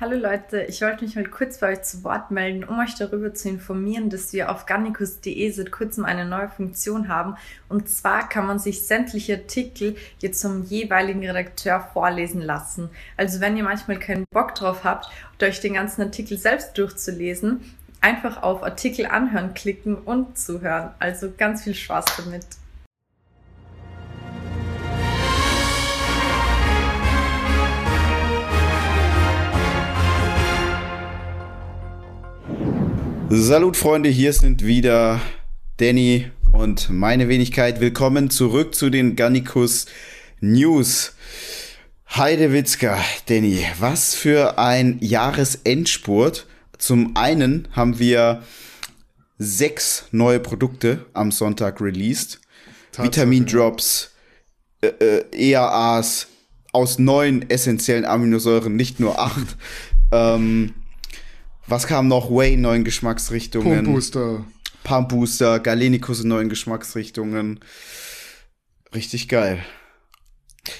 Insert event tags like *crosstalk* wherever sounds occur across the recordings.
Hallo Leute, ich wollte mich mal kurz bei euch zu Wort melden, um euch darüber zu informieren, dass wir auf garnicus.de seit kurzem eine neue Funktion haben. Und zwar kann man sich sämtliche Artikel jetzt zum jeweiligen Redakteur vorlesen lassen. Also wenn ihr manchmal keinen Bock drauf habt, euch den ganzen Artikel selbst durchzulesen, einfach auf Artikel anhören klicken und zuhören. Also ganz viel Spaß damit. Salut Freunde, hier sind wieder Danny und meine Wenigkeit. Willkommen zurück zu den Gannikus News. Heidewitzka, Danny, was für ein Jahresendspurt. Zum einen haben wir sechs neue Produkte am Sonntag released. Vitamin Drops, äh, äh, EAAs aus neun essentiellen Aminosäuren, nicht nur acht. ähm, was kam noch? Way in neuen Geschmacksrichtungen. Pump Booster. Pump Booster, Galenicus in neuen Geschmacksrichtungen. Richtig geil.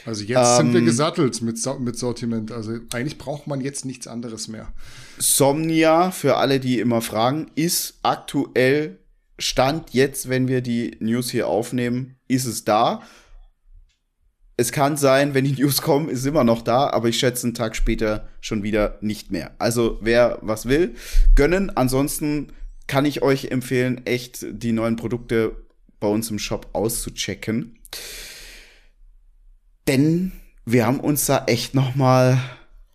Also jetzt ähm, sind wir ähm, gesattelt mit, mit Sortiment. Also eigentlich braucht man jetzt nichts anderes mehr. Somnia, für alle, die immer fragen, ist aktuell Stand jetzt, wenn wir die News hier aufnehmen, ist es da. Es kann sein, wenn die News kommen, ist immer noch da, aber ich schätze einen Tag später schon wieder nicht mehr. Also wer was will, gönnen. Ansonsten kann ich euch empfehlen, echt die neuen Produkte bei uns im Shop auszuchecken. Denn wir haben uns da echt noch mal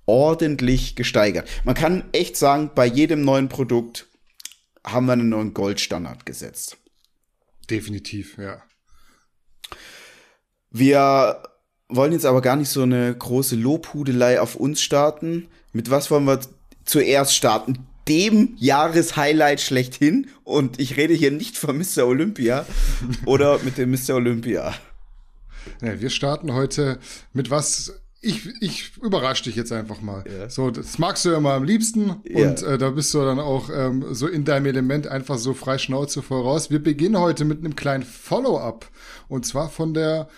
ordentlich gesteigert. Man kann echt sagen, bei jedem neuen Produkt haben wir einen neuen Goldstandard gesetzt. Definitiv, ja. Wir wollen jetzt aber gar nicht so eine große Lobhudelei auf uns starten. Mit was wollen wir zuerst starten? Dem Jahreshighlight schlechthin. Und ich rede hier nicht von Mr. Olympia *laughs* oder mit dem Mr. Olympia. Ja, wir starten heute mit was. Ich, ich überrasche dich jetzt einfach mal. Yeah. So, das magst du ja immer am liebsten yeah. und äh, da bist du dann auch ähm, so in deinem Element einfach so frei Schnauze voraus. Wir beginnen heute mit einem kleinen Follow-up und zwar von der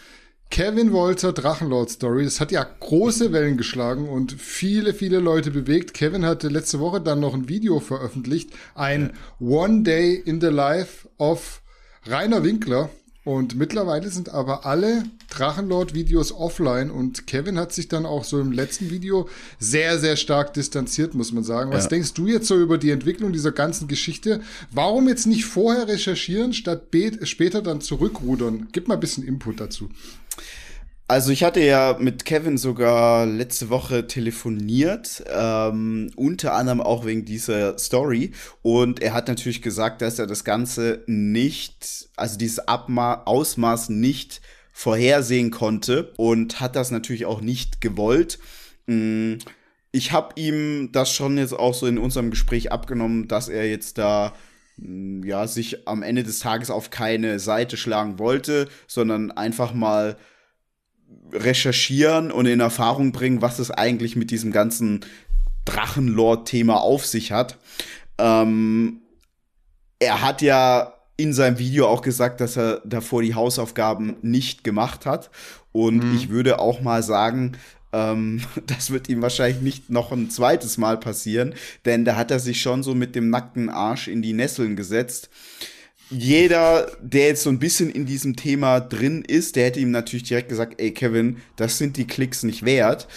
Kevin Wolter Drachenlord Story. Das hat ja große Wellen geschlagen und viele, viele Leute bewegt. Kevin hatte letzte Woche dann noch ein Video veröffentlicht. Ein One Day in the Life of Rainer Winkler. Und mittlerweile sind aber alle Drachenlord-Videos offline und Kevin hat sich dann auch so im letzten Video sehr, sehr stark distanziert, muss man sagen. Was ja. denkst du jetzt so über die Entwicklung dieser ganzen Geschichte? Warum jetzt nicht vorher recherchieren, statt später dann zurückrudern? Gib mal ein bisschen Input dazu. Also ich hatte ja mit Kevin sogar letzte Woche telefoniert, ähm, unter anderem auch wegen dieser Story. Und er hat natürlich gesagt, dass er das Ganze nicht, also dieses Abma Ausmaß nicht vorhersehen konnte und hat das natürlich auch nicht gewollt. Mm, ich habe ihm das schon jetzt auch so in unserem Gespräch abgenommen, dass er jetzt da mm, ja sich am Ende des Tages auf keine Seite schlagen wollte, sondern einfach mal recherchieren und in Erfahrung bringen, was es eigentlich mit diesem ganzen Drachenlord-Thema auf sich hat. Ähm, er hat ja in seinem Video auch gesagt, dass er davor die Hausaufgaben nicht gemacht hat. Und mhm. ich würde auch mal sagen, ähm, *laughs* das wird ihm wahrscheinlich nicht noch ein zweites Mal passieren, denn da hat er sich schon so mit dem nackten Arsch in die Nesseln gesetzt jeder, der jetzt so ein bisschen in diesem Thema drin ist, der hätte ihm natürlich direkt gesagt, ey Kevin, das sind die Klicks nicht wert.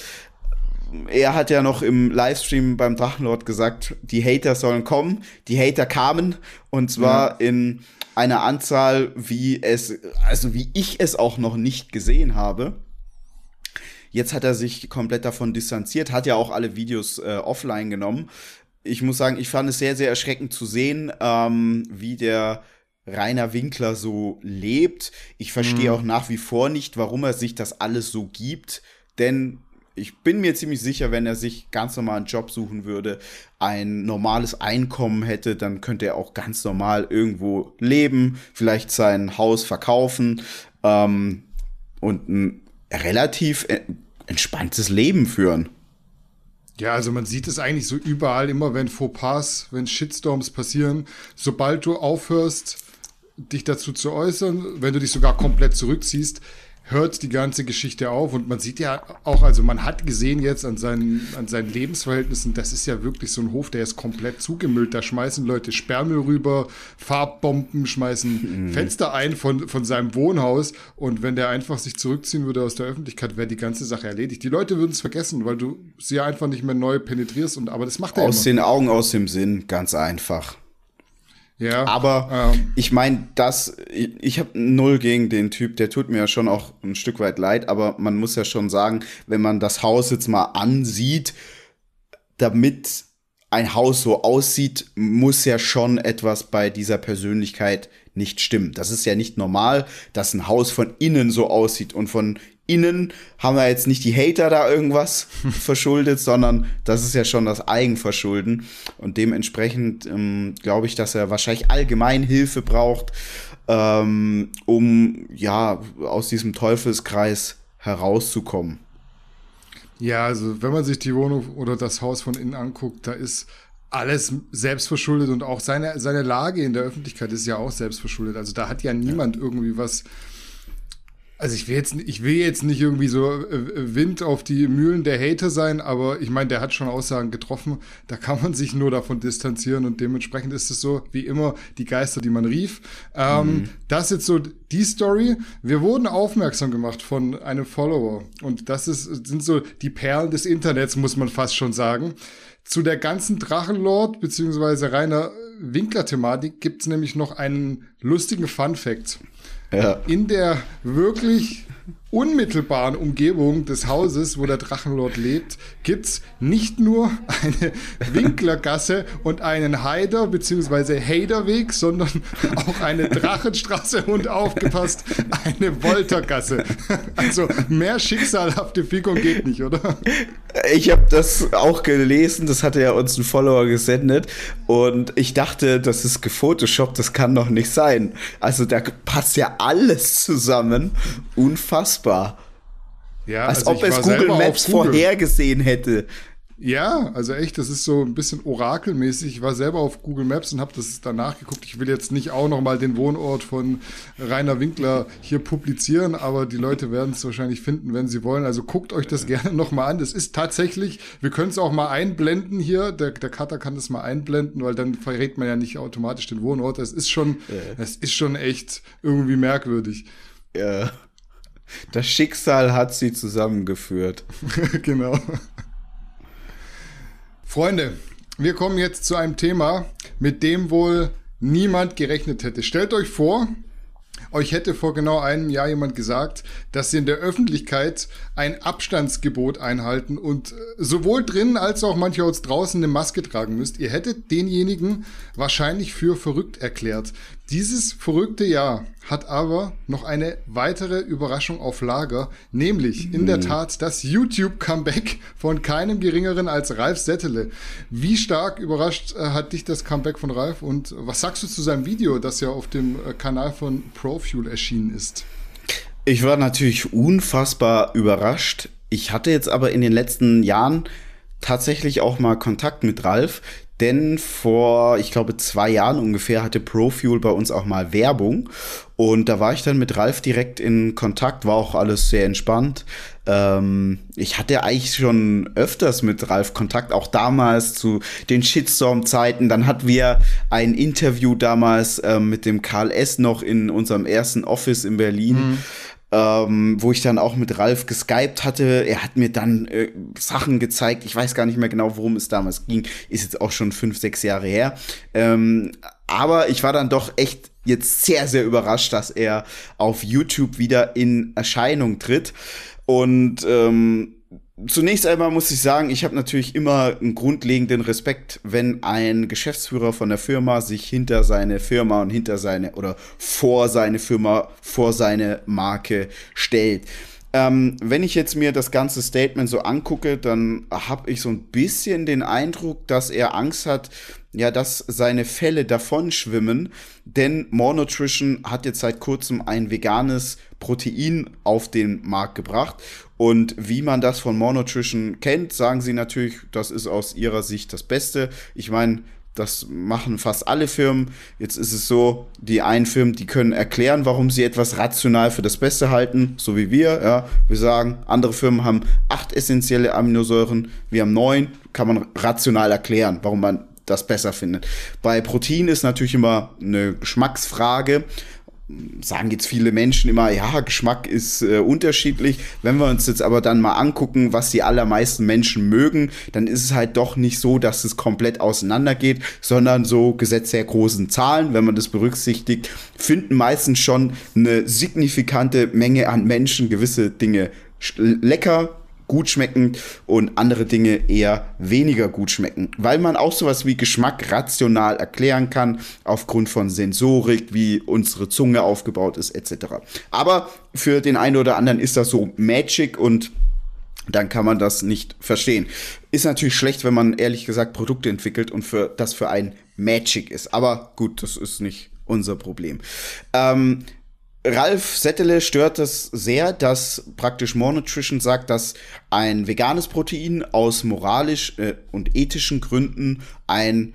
Er hat ja noch im Livestream beim Drachenlord gesagt, die Hater sollen kommen. Die Hater kamen und zwar ja. in einer Anzahl, wie es, also wie ich es auch noch nicht gesehen habe. Jetzt hat er sich komplett davon distanziert, hat ja auch alle Videos äh, offline genommen. Ich muss sagen, ich fand es sehr, sehr erschreckend zu sehen, ähm, wie der Rainer Winkler so lebt. Ich verstehe mhm. auch nach wie vor nicht, warum er sich das alles so gibt, denn ich bin mir ziemlich sicher, wenn er sich ganz normal einen Job suchen würde, ein normales Einkommen hätte, dann könnte er auch ganz normal irgendwo leben, vielleicht sein Haus verkaufen ähm, und ein relativ entspanntes Leben führen. Ja, also man sieht es eigentlich so überall, immer wenn Fauxpas, wenn Shitstorms passieren, sobald du aufhörst, dich dazu zu äußern, wenn du dich sogar komplett zurückziehst, hört die ganze Geschichte auf und man sieht ja auch, also man hat gesehen jetzt an seinen, an seinen Lebensverhältnissen, das ist ja wirklich so ein Hof, der ist komplett zugemüllt. Da schmeißen Leute Sperrmüll rüber, Farbbomben, schmeißen mhm. Fenster ein von, von seinem Wohnhaus und wenn der einfach sich zurückziehen würde aus der Öffentlichkeit, wäre die ganze Sache erledigt. Die Leute würden es vergessen, weil du sie ja einfach nicht mehr neu penetrierst und aber das macht er Aus immer. den Augen, aus dem Sinn, ganz einfach. Ja. Aber ähm. ich meine, das, ich, ich habe null gegen den Typ, der tut mir ja schon auch ein Stück weit leid, aber man muss ja schon sagen, wenn man das Haus jetzt mal ansieht, damit ein Haus so aussieht, muss ja schon etwas bei dieser Persönlichkeit nicht stimmen. Das ist ja nicht normal, dass ein Haus von innen so aussieht und von innen haben wir jetzt nicht die Hater da irgendwas *laughs* verschuldet, sondern das ist ja schon das Eigenverschulden. Und dementsprechend ähm, glaube ich, dass er wahrscheinlich allgemein Hilfe braucht, ähm, um ja aus diesem Teufelskreis herauszukommen. Ja, also wenn man sich die Wohnung oder das Haus von innen anguckt, da ist alles selbstverschuldet und auch seine, seine Lage in der Öffentlichkeit ist ja auch selbstverschuldet. Also da hat ja niemand ja. irgendwie was also ich will jetzt, ich will jetzt nicht irgendwie so äh, Wind auf die Mühlen der Hater sein, aber ich meine, der hat schon Aussagen getroffen. Da kann man sich nur davon distanzieren und dementsprechend ist es so, wie immer, die Geister, die man rief. Ähm, mhm. Das ist jetzt so die Story. Wir wurden aufmerksam gemacht von einem Follower und das ist, sind so die Perlen des Internets, muss man fast schon sagen. Zu der ganzen Drachenlord beziehungsweise reiner Winkler-Thematik gibt's nämlich noch einen lustigen Fun Fact. Ja. In der wirklich unmittelbaren Umgebung des Hauses, wo der Drachenlord lebt, gibt's nicht nur eine Winklergasse und einen Heider- bzw. Heiderweg, sondern auch eine Drachenstraße und aufgepasst, eine Woltergasse. Also mehr schicksalhafte Figur geht nicht, oder? Ich habe das auch gelesen, das hatte ja uns ein Follower gesendet und ich dachte, das ist gefotoshoppt, das kann doch nicht sein. Also da passt ja alles zusammen. Unfassbar unfassbar. Ja, Als also ob es Google Maps Google. vorhergesehen hätte. Ja, also echt, das ist so ein bisschen orakelmäßig. Ich war selber auf Google Maps und habe das danach geguckt. Ich will jetzt nicht auch noch mal den Wohnort von Rainer Winkler hier publizieren, aber die Leute werden es wahrscheinlich finden, wenn sie wollen. Also guckt euch das gerne noch mal an. Das ist tatsächlich, wir können es auch mal einblenden hier. Der, der Cutter kann das mal einblenden, weil dann verrät man ja nicht automatisch den Wohnort. Das ist schon, es ist schon echt irgendwie merkwürdig. Ja. Das Schicksal hat sie zusammengeführt. *laughs* genau. Freunde, wir kommen jetzt zu einem Thema, mit dem wohl niemand gerechnet hätte. Stellt euch vor, euch hätte vor genau einem Jahr jemand gesagt, dass sie in der Öffentlichkeit ein Abstandsgebot einhalten und äh, sowohl drinnen als auch mancherorts draußen eine Maske tragen müsst. Ihr hättet denjenigen wahrscheinlich für verrückt erklärt. Dieses verrückte Jahr hat aber noch eine weitere Überraschung auf Lager, nämlich in der mhm. Tat das YouTube-Comeback von keinem geringeren als Ralf Settele. Wie stark überrascht äh, hat dich das Comeback von Ralf und was sagst du zu seinem Video, das ja auf dem äh, Kanal von ProFuel erschienen ist? Ich war natürlich unfassbar überrascht. Ich hatte jetzt aber in den letzten Jahren tatsächlich auch mal Kontakt mit Ralf, denn vor, ich glaube, zwei Jahren ungefähr hatte ProFuel bei uns auch mal Werbung. Und da war ich dann mit Ralf direkt in Kontakt, war auch alles sehr entspannt. Ähm, ich hatte eigentlich schon öfters mit Ralf Kontakt, auch damals zu den Shitstorm-Zeiten. Dann hatten wir ein Interview damals ähm, mit dem Karl S. noch in unserem ersten Office in Berlin. Mhm ähm, wo ich dann auch mit Ralf geskypt hatte. Er hat mir dann äh, Sachen gezeigt. Ich weiß gar nicht mehr genau, worum es damals ging. Ist jetzt auch schon fünf, sechs Jahre her. Ähm, aber ich war dann doch echt jetzt sehr, sehr überrascht, dass er auf YouTube wieder in Erscheinung tritt. Und ähm, Zunächst einmal muss ich sagen, ich habe natürlich immer einen grundlegenden Respekt, wenn ein Geschäftsführer von der Firma sich hinter seine Firma und hinter seine oder vor seine Firma, vor seine Marke stellt. Ähm, wenn ich jetzt mir das ganze Statement so angucke, dann habe ich so ein bisschen den Eindruck, dass er Angst hat, ja, dass seine Fälle davonschwimmen, denn More Nutrition hat jetzt seit kurzem ein veganes Protein auf den Markt gebracht und wie man das von More Nutrition kennt, sagen sie natürlich, das ist aus ihrer Sicht das Beste. Ich meine, das machen fast alle Firmen. Jetzt ist es so, die einen Firmen, die können erklären, warum sie etwas rational für das Beste halten, so wie wir. Ja. Wir sagen, andere Firmen haben acht essentielle Aminosäuren, wir haben neun, kann man rational erklären, warum man das besser findet. Bei Protein ist natürlich immer eine Geschmacksfrage sagen jetzt viele Menschen immer, ja, Geschmack ist äh, unterschiedlich. Wenn wir uns jetzt aber dann mal angucken, was die allermeisten Menschen mögen, dann ist es halt doch nicht so, dass es komplett auseinandergeht, sondern so gesetzt sehr großen Zahlen, wenn man das berücksichtigt, finden meistens schon eine signifikante Menge an Menschen gewisse Dinge lecker, gut schmecken und andere Dinge eher weniger gut schmecken, weil man auch sowas wie Geschmack rational erklären kann aufgrund von Sensorik, wie unsere Zunge aufgebaut ist etc. Aber für den einen oder anderen ist das so Magic und dann kann man das nicht verstehen. Ist natürlich schlecht, wenn man ehrlich gesagt Produkte entwickelt und für das für ein Magic ist. Aber gut, das ist nicht unser Problem. Ähm, Ralf Settele stört es sehr, dass praktisch More Nutrition sagt, dass ein veganes Protein aus moralisch äh, und ethischen Gründen ein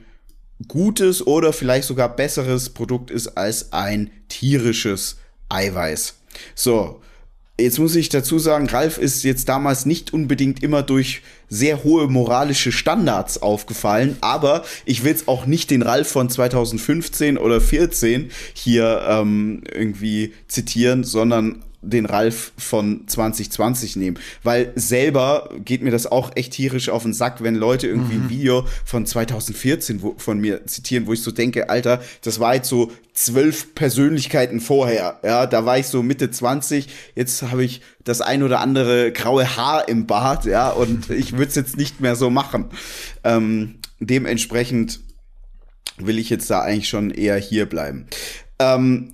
gutes oder vielleicht sogar besseres Produkt ist als ein tierisches Eiweiß. So, Jetzt muss ich dazu sagen, Ralf ist jetzt damals nicht unbedingt immer durch sehr hohe moralische Standards aufgefallen, aber ich will jetzt auch nicht den Ralf von 2015 oder 14 hier ähm, irgendwie zitieren, sondern den Ralf von 2020 nehmen. Weil selber geht mir das auch echt tierisch auf den Sack, wenn Leute irgendwie mhm. ein Video von 2014 wo, von mir zitieren, wo ich so denke, Alter, das war jetzt so zwölf Persönlichkeiten vorher. Ja, da war ich so Mitte 20, jetzt habe ich das ein oder andere graue Haar im Bart, ja, und ich würde es jetzt nicht mehr so machen. Ähm, dementsprechend will ich jetzt da eigentlich schon eher hier bleiben. Ähm,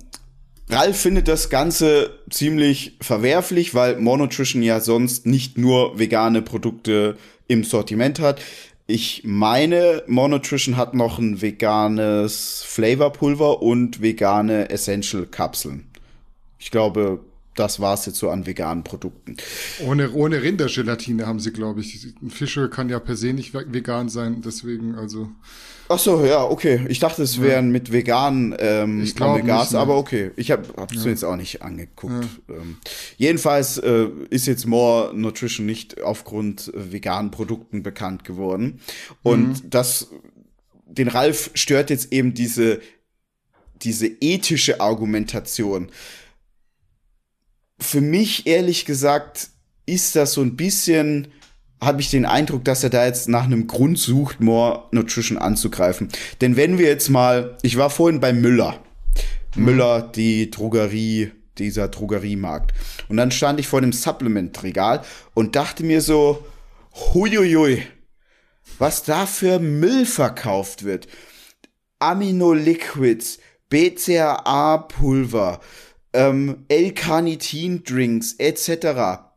Ralf findet das Ganze ziemlich verwerflich, weil Monotrition ja sonst nicht nur vegane Produkte im Sortiment hat. Ich meine, Monotrition hat noch ein veganes Flavorpulver und vegane Essential Kapseln. Ich glaube, das war es jetzt so an veganen Produkten. Ohne, ohne Rindergelatine haben sie, glaube ich. Fische kann ja per se nicht vegan sein, deswegen also. Ach so, ja, okay. Ich dachte, es wären ja. mit veganen ähm, ich Gas, nicht, ne? aber okay. Ich habe es ja. jetzt auch nicht angeguckt. Ähm, jedenfalls äh, ist jetzt More Nutrition nicht aufgrund veganen Produkten bekannt geworden. Und mhm. das, den Ralf stört jetzt eben diese, diese ethische Argumentation für mich ehrlich gesagt ist das so ein bisschen, habe ich den Eindruck, dass er da jetzt nach einem Grund sucht, More Nutrition anzugreifen. Denn wenn wir jetzt mal, ich war vorhin bei Müller. Mhm. Müller, die Drogerie, dieser Drogeriemarkt. Und dann stand ich vor dem Supplement-Regal und dachte mir so, huiuiui, was da für Müll verkauft wird. Aminoliquids, BCAA-Pulver, ähm, L-Carnitin-Drinks etc.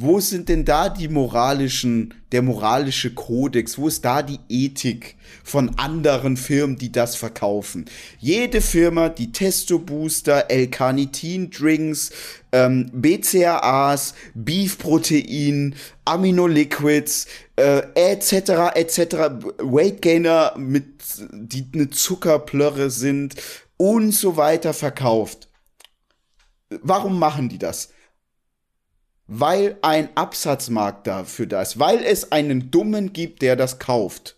Wo sind denn da die moralischen, der moralische Kodex? Wo ist da die Ethik von anderen Firmen, die das verkaufen? Jede Firma, die Testo-Booster, L-Carnitin-Drinks, ähm, BCAAs, Beef-Protein, Aminoliquids, äh, etc., etc., Weight Gainer mit, die eine Zuckerplörre sind und so weiter verkauft Warum machen die das? Weil ein Absatzmarkt dafür da ist, weil es einen Dummen gibt, der das kauft.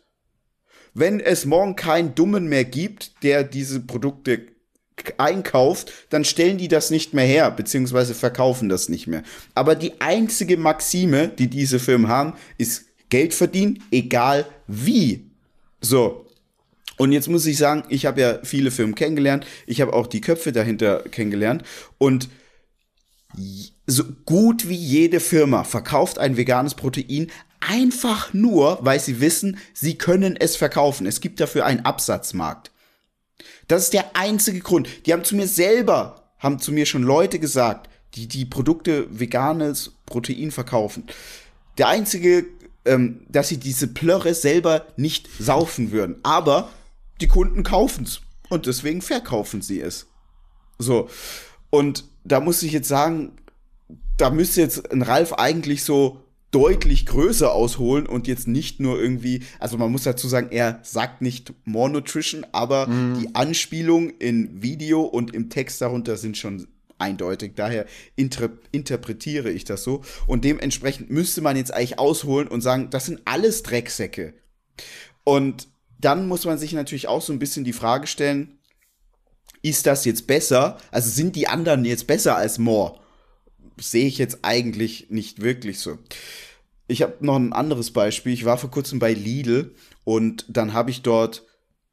Wenn es morgen keinen Dummen mehr gibt, der diese Produkte einkauft, dann stellen die das nicht mehr her, beziehungsweise verkaufen das nicht mehr. Aber die einzige Maxime, die diese Firmen haben, ist Geld verdienen, egal wie. So, und jetzt muss ich sagen, ich habe ja viele Firmen kennengelernt. Ich habe auch die Köpfe dahinter kennengelernt. Und so gut wie jede Firma verkauft ein veganes Protein einfach nur, weil sie wissen, sie können es verkaufen. Es gibt dafür einen Absatzmarkt. Das ist der einzige Grund. Die haben zu mir selber, haben zu mir schon Leute gesagt, die die Produkte veganes Protein verkaufen. Der einzige, ähm, dass sie diese Plörre selber nicht saufen würden. Aber die Kunden kaufen es und deswegen verkaufen sie es. So. Und da muss ich jetzt sagen, da müsste jetzt ein Ralf eigentlich so deutlich größer ausholen und jetzt nicht nur irgendwie, also man muss dazu sagen, er sagt nicht More Nutrition, aber mm. die Anspielung in Video und im Text darunter sind schon eindeutig. Daher inter interpretiere ich das so. Und dementsprechend müsste man jetzt eigentlich ausholen und sagen, das sind alles Drecksäcke. Und dann muss man sich natürlich auch so ein bisschen die Frage stellen, ist das jetzt besser? Also sind die anderen jetzt besser als More? Sehe ich jetzt eigentlich nicht wirklich so. Ich habe noch ein anderes Beispiel. Ich war vor kurzem bei Lidl und dann habe ich dort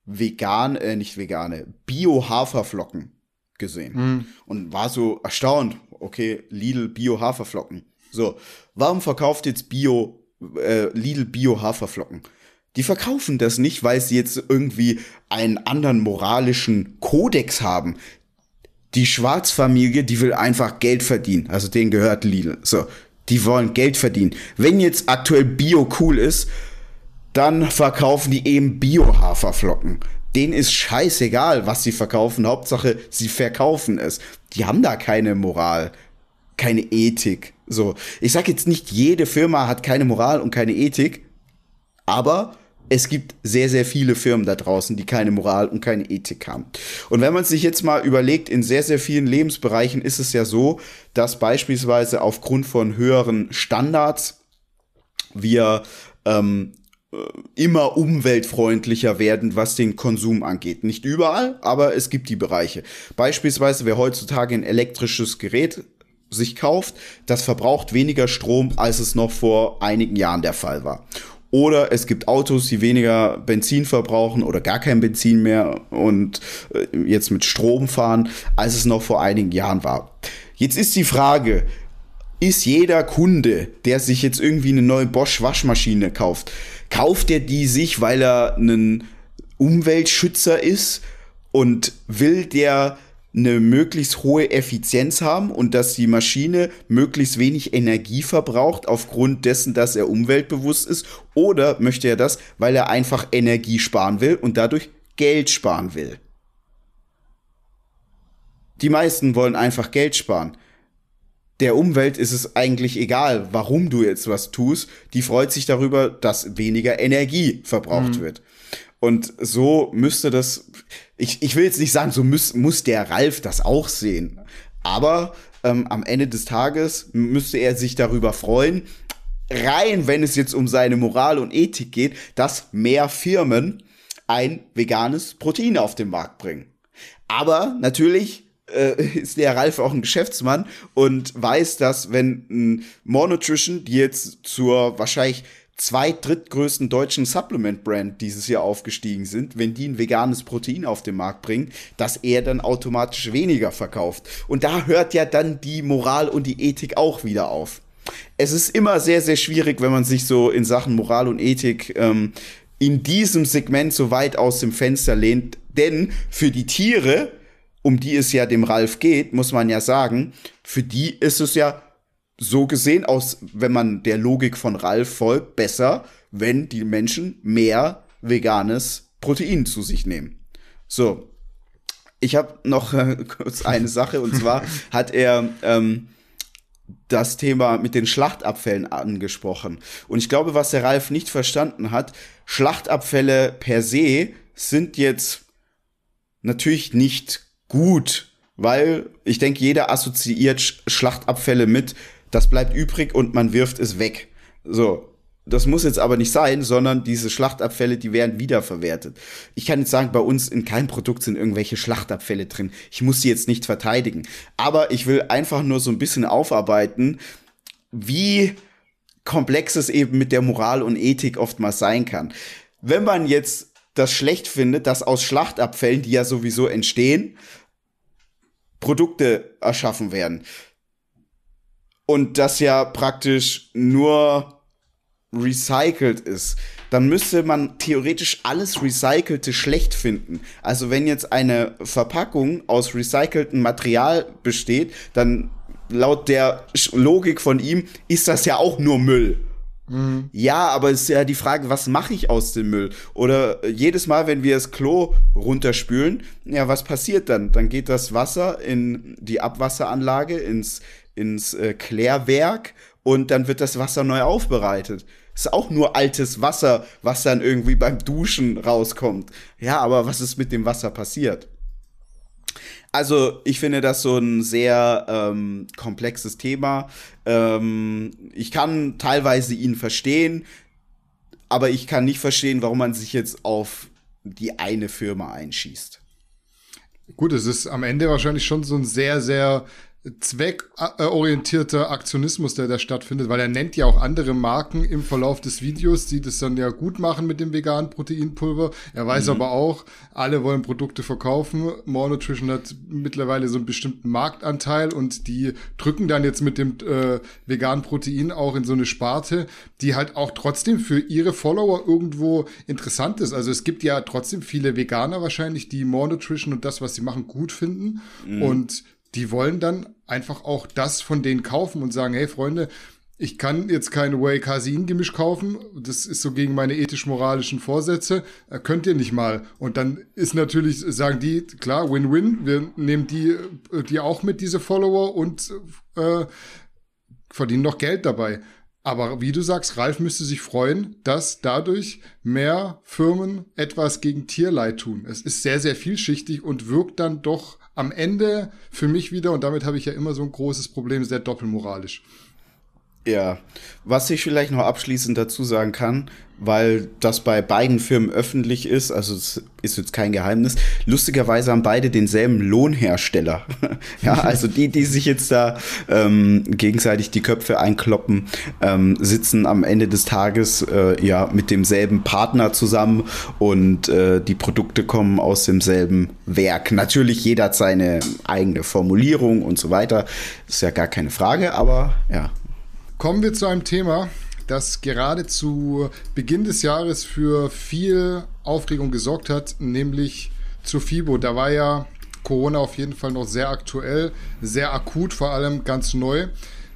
vegan, äh, nicht vegane, Bio-Haferflocken gesehen mhm. und war so erstaunt. Okay, Lidl Bio-Haferflocken. So, warum verkauft jetzt Bio, äh, Lidl Bio-Haferflocken? Die verkaufen das nicht, weil sie jetzt irgendwie einen anderen moralischen Kodex haben. Die Schwarzfamilie, die will einfach Geld verdienen. Also denen gehört Lidl. So, die wollen Geld verdienen. Wenn jetzt aktuell Bio cool ist, dann verkaufen die eben Bio-Haferflocken. Denen ist scheißegal, was sie verkaufen. Hauptsache, sie verkaufen es. Die haben da keine Moral, keine Ethik. So, ich sag jetzt nicht, jede Firma hat keine Moral und keine Ethik, aber es gibt sehr, sehr viele Firmen da draußen, die keine Moral und keine Ethik haben. Und wenn man sich jetzt mal überlegt, in sehr, sehr vielen Lebensbereichen ist es ja so, dass beispielsweise aufgrund von höheren Standards wir ähm, äh, immer umweltfreundlicher werden, was den Konsum angeht. Nicht überall, aber es gibt die Bereiche. Beispielsweise, wer heutzutage ein elektrisches Gerät sich kauft, das verbraucht weniger Strom, als es noch vor einigen Jahren der Fall war. Oder es gibt Autos, die weniger Benzin verbrauchen oder gar kein Benzin mehr und äh, jetzt mit Strom fahren, als es noch vor einigen Jahren war. Jetzt ist die Frage, ist jeder Kunde, der sich jetzt irgendwie eine neue Bosch Waschmaschine kauft, kauft er die sich, weil er ein Umweltschützer ist und will der eine möglichst hohe Effizienz haben und dass die Maschine möglichst wenig Energie verbraucht aufgrund dessen, dass er umweltbewusst ist? Oder möchte er das, weil er einfach Energie sparen will und dadurch Geld sparen will? Die meisten wollen einfach Geld sparen. Der Umwelt ist es eigentlich egal, warum du jetzt was tust. Die freut sich darüber, dass weniger Energie verbraucht mhm. wird. Und so müsste das, ich, ich will jetzt nicht sagen, so muss, muss der Ralf das auch sehen. Aber ähm, am Ende des Tages müsste er sich darüber freuen, rein, wenn es jetzt um seine Moral und Ethik geht, dass mehr Firmen ein veganes Protein auf den Markt bringen. Aber natürlich äh, *laughs* ist der Ralf auch ein Geschäftsmann und weiß, dass wenn ein More Nutrition, die jetzt zur wahrscheinlich zwei drittgrößten deutschen Supplement-Brand dieses Jahr aufgestiegen sind, wenn die ein veganes Protein auf den Markt bringen, dass er dann automatisch weniger verkauft. Und da hört ja dann die Moral und die Ethik auch wieder auf. Es ist immer sehr, sehr schwierig, wenn man sich so in Sachen Moral und Ethik ähm, in diesem Segment so weit aus dem Fenster lehnt, denn für die Tiere, um die es ja dem Ralf geht, muss man ja sagen, für die ist es ja so gesehen aus, wenn man der Logik von Ralf folgt, besser, wenn die Menschen mehr veganes Protein zu sich nehmen. So, ich habe noch äh, *laughs* kurz eine Sache und zwar *laughs* hat er ähm, das Thema mit den Schlachtabfällen angesprochen. Und ich glaube, was der Ralf nicht verstanden hat, Schlachtabfälle per se sind jetzt natürlich nicht gut, weil ich denke, jeder assoziiert Schlachtabfälle mit das bleibt übrig und man wirft es weg. So. Das muss jetzt aber nicht sein, sondern diese Schlachtabfälle, die werden wiederverwertet. Ich kann jetzt sagen, bei uns in keinem Produkt sind irgendwelche Schlachtabfälle drin. Ich muss sie jetzt nicht verteidigen. Aber ich will einfach nur so ein bisschen aufarbeiten, wie komplex es eben mit der Moral und Ethik oftmals sein kann. Wenn man jetzt das schlecht findet, dass aus Schlachtabfällen, die ja sowieso entstehen, Produkte erschaffen werden, und das ja praktisch nur recycelt ist, dann müsste man theoretisch alles Recycelte schlecht finden. Also wenn jetzt eine Verpackung aus recyceltem Material besteht, dann laut der Logik von ihm ist das ja auch nur Müll. Mhm. Ja, aber es ist ja die Frage, was mache ich aus dem Müll? Oder jedes Mal, wenn wir das Klo runterspülen, ja, was passiert dann? Dann geht das Wasser in die Abwasseranlage, ins ins äh, Klärwerk und dann wird das Wasser neu aufbereitet. Ist auch nur altes Wasser, was dann irgendwie beim Duschen rauskommt. Ja, aber was ist mit dem Wasser passiert? Also, ich finde das so ein sehr ähm, komplexes Thema. Ähm, ich kann teilweise ihn verstehen, aber ich kann nicht verstehen, warum man sich jetzt auf die eine Firma einschießt. Gut, es ist am Ende wahrscheinlich schon so ein sehr, sehr zweckorientierter Aktionismus, der da stattfindet, weil er nennt ja auch andere Marken im Verlauf des Videos, die das dann ja gut machen mit dem veganen Proteinpulver. Er weiß mhm. aber auch, alle wollen Produkte verkaufen. More Nutrition hat mittlerweile so einen bestimmten Marktanteil und die drücken dann jetzt mit dem äh, veganen Protein auch in so eine Sparte, die halt auch trotzdem für ihre Follower irgendwo interessant ist. Also es gibt ja trotzdem viele Veganer wahrscheinlich, die More Nutrition und das, was sie machen, gut finden. Mhm. Und die wollen dann einfach auch das von denen kaufen und sagen, hey Freunde, ich kann jetzt kein Whey-Casein-Gemisch kaufen, das ist so gegen meine ethisch-moralischen Vorsätze, äh, könnt ihr nicht mal. Und dann ist natürlich, sagen die, klar, Win-Win, wir nehmen die, äh, die auch mit, diese Follower, und äh, verdienen noch Geld dabei. Aber wie du sagst, Ralf müsste sich freuen, dass dadurch mehr Firmen etwas gegen Tierleid tun. Es ist sehr, sehr vielschichtig und wirkt dann doch am Ende für mich wieder, und damit habe ich ja immer so ein großes Problem, sehr doppelmoralisch. Ja, was ich vielleicht noch abschließend dazu sagen kann, weil das bei beiden Firmen öffentlich ist, also es ist jetzt kein Geheimnis, lustigerweise haben beide denselben Lohnhersteller. *laughs* ja, also die, die sich jetzt da ähm, gegenseitig die Köpfe einkloppen, ähm, sitzen am Ende des Tages äh, ja mit demselben Partner zusammen und äh, die Produkte kommen aus demselben Werk. Natürlich jeder hat seine eigene Formulierung und so weiter, ist ja gar keine Frage, aber ja, Kommen wir zu einem Thema, das gerade zu Beginn des Jahres für viel Aufregung gesorgt hat, nämlich zu FIBO. Da war ja Corona auf jeden Fall noch sehr aktuell, sehr akut, vor allem ganz neu.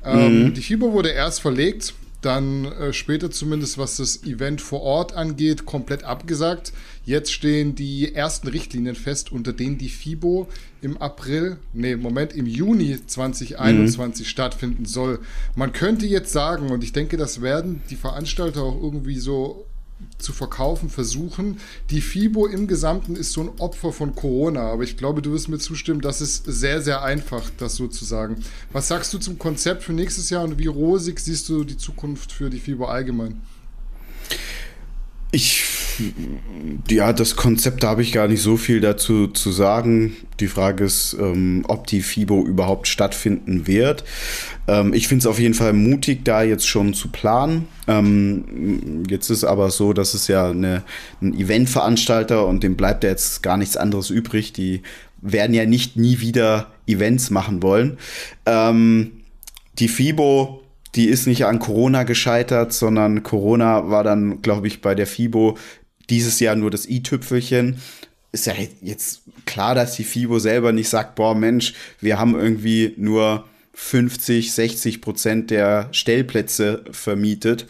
Ähm, mhm. die FIBO wurde erst verlegt dann äh, später zumindest, was das Event vor Ort angeht, komplett abgesagt. Jetzt stehen die ersten Richtlinien fest, unter denen die FIBO im April, nee, Moment, im Juni 2021 mhm. stattfinden soll. Man könnte jetzt sagen, und ich denke, das werden die Veranstalter auch irgendwie so zu verkaufen versuchen. Die FIBO im Gesamten ist so ein Opfer von Corona, aber ich glaube, du wirst mir zustimmen, das ist sehr, sehr einfach, das so zu sagen. Was sagst du zum Konzept für nächstes Jahr und wie rosig siehst du die Zukunft für die FIBO allgemein? Ich, ja, das Konzept, da habe ich gar nicht so viel dazu zu sagen. Die Frage ist, ähm, ob die FIBO überhaupt stattfinden wird. Ähm, ich finde es auf jeden Fall mutig, da jetzt schon zu planen. Ähm, jetzt ist aber so, dass es ja eine, ein Eventveranstalter und dem bleibt ja jetzt gar nichts anderes übrig. Die werden ja nicht nie wieder Events machen wollen. Ähm, die FIBO die ist nicht an Corona gescheitert, sondern Corona war dann, glaube ich, bei der FIBO dieses Jahr nur das i-Tüpfelchen. Ist ja jetzt klar, dass die FIBO selber nicht sagt, boah, Mensch, wir haben irgendwie nur 50, 60 Prozent der Stellplätze vermietet.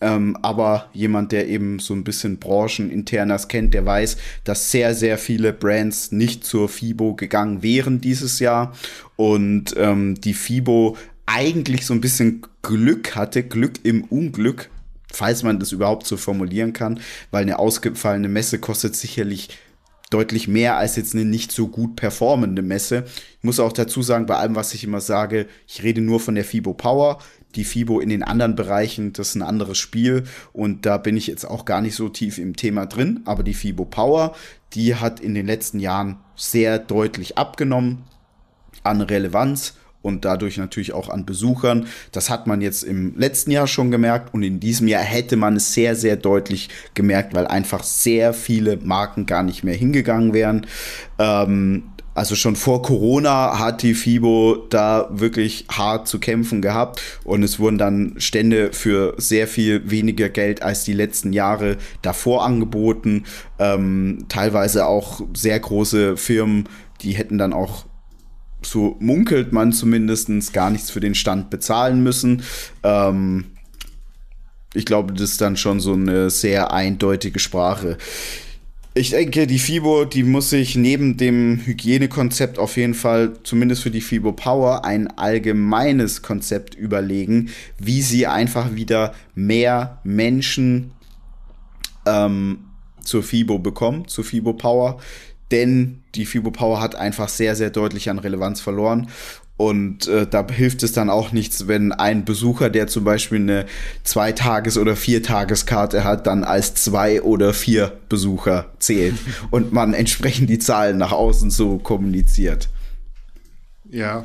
Ähm, aber jemand, der eben so ein bisschen brancheninternes kennt, der weiß, dass sehr, sehr viele Brands nicht zur FIBO gegangen wären dieses Jahr. Und ähm, die FIBO eigentlich so ein bisschen Glück hatte, Glück im Unglück, falls man das überhaupt so formulieren kann, weil eine ausgefallene Messe kostet sicherlich deutlich mehr als jetzt eine nicht so gut performende Messe. Ich muss auch dazu sagen, bei allem, was ich immer sage, ich rede nur von der FIBO Power. Die FIBO in den anderen Bereichen, das ist ein anderes Spiel und da bin ich jetzt auch gar nicht so tief im Thema drin. Aber die FIBO Power, die hat in den letzten Jahren sehr deutlich abgenommen an Relevanz und dadurch natürlich auch an Besuchern. Das hat man jetzt im letzten Jahr schon gemerkt und in diesem Jahr hätte man es sehr, sehr deutlich gemerkt, weil einfach sehr viele Marken gar nicht mehr hingegangen wären. Ähm, also schon vor Corona hat die FIBO da wirklich hart zu kämpfen gehabt und es wurden dann Stände für sehr viel weniger Geld als die letzten Jahre davor angeboten. Ähm, teilweise auch sehr große Firmen, die hätten dann auch so munkelt man zumindest gar nichts für den Stand bezahlen müssen. Ähm, ich glaube, das ist dann schon so eine sehr eindeutige Sprache. Ich denke, die FIBO, die muss sich neben dem Hygienekonzept auf jeden Fall, zumindest für die FIBO Power, ein allgemeines Konzept überlegen, wie sie einfach wieder mehr Menschen ähm, zur FIBO bekommen, zur FIBO Power. Denn die FIBO Power hat einfach sehr, sehr deutlich an Relevanz verloren. Und äh, da hilft es dann auch nichts, wenn ein Besucher, der zum Beispiel eine Zweitages- oder Viertageskarte hat, dann als zwei oder vier Besucher zählt *laughs* und man entsprechend die Zahlen nach außen so kommuniziert. Ja,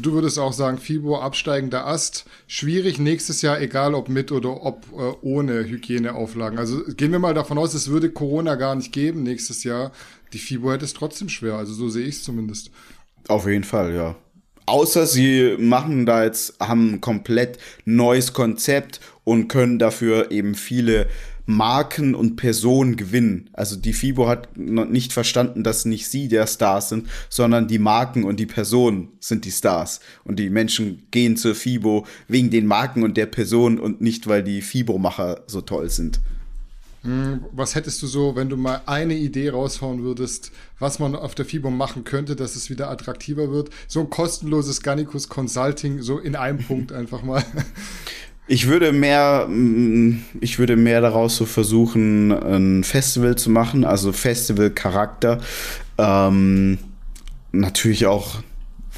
du würdest auch sagen, FIBO absteigender Ast, schwierig nächstes Jahr, egal ob mit oder ob äh, ohne Hygieneauflagen. Also gehen wir mal davon aus, es würde Corona gar nicht geben nächstes Jahr. Die FIBO hätte es trotzdem schwer, also so sehe ich es zumindest. Auf jeden Fall, ja. Außer sie machen da jetzt, haben ein komplett neues Konzept und können dafür eben viele Marken und Personen gewinnen. Also die FIBO hat nicht verstanden, dass nicht sie der Stars sind, sondern die Marken und die Personen sind die Stars. Und die Menschen gehen zur FIBO wegen den Marken und der Person und nicht, weil die FIBO-Macher so toll sind. Hm, was hättest du so, wenn du mal eine Idee raushauen würdest, was man auf der FIBO machen könnte, dass es wieder attraktiver wird? So ein kostenloses Garnicus Consulting, so in einem *laughs* Punkt einfach mal. Ich würde mehr, mm, ich würde mehr daraus so versuchen, ein Festival zu machen, also Festival-Charakter. Ähm, natürlich auch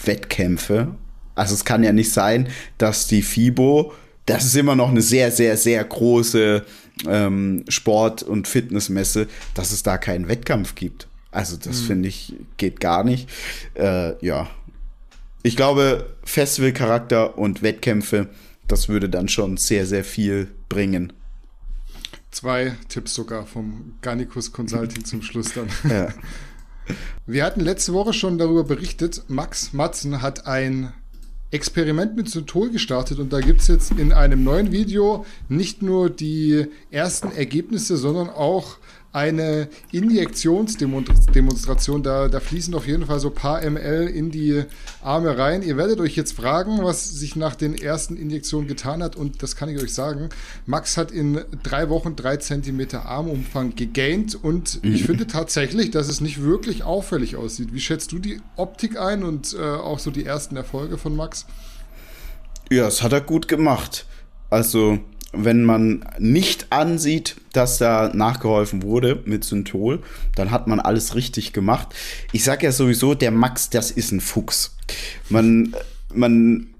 Wettkämpfe. Also es kann ja nicht sein, dass die FIBO, das ist immer noch eine sehr, sehr, sehr große ähm, Sport- und Fitnessmesse, dass es da keinen Wettkampf gibt. Also das mhm. finde ich geht gar nicht. Äh, ja, ich glaube Festivalcharakter und Wettkämpfe, das würde dann schon sehr sehr viel bringen. Zwei Tipps sogar vom Garnicus Consulting zum Schluss dann. *laughs* Ja. Wir hatten letzte Woche schon darüber berichtet, Max Matzen hat ein Experiment mit Synthol gestartet und da gibt es jetzt in einem neuen Video nicht nur die ersten Ergebnisse, sondern auch eine Injektionsdemonstration. Da, da fließen auf jeden Fall so ein paar ml in die Arme rein. Ihr werdet euch jetzt fragen, was sich nach den ersten Injektionen getan hat. Und das kann ich euch sagen. Max hat in drei Wochen drei Zentimeter Armumfang gegaint. Und ich mhm. finde tatsächlich, dass es nicht wirklich auffällig aussieht. Wie schätzt du die Optik ein und äh, auch so die ersten Erfolge von Max? Ja, das hat er gut gemacht. Also wenn man nicht ansieht, dass da nachgeholfen wurde mit Synthol, dann hat man alles richtig gemacht. Ich sage ja sowieso, der Max, das ist ein Fuchs. Man, man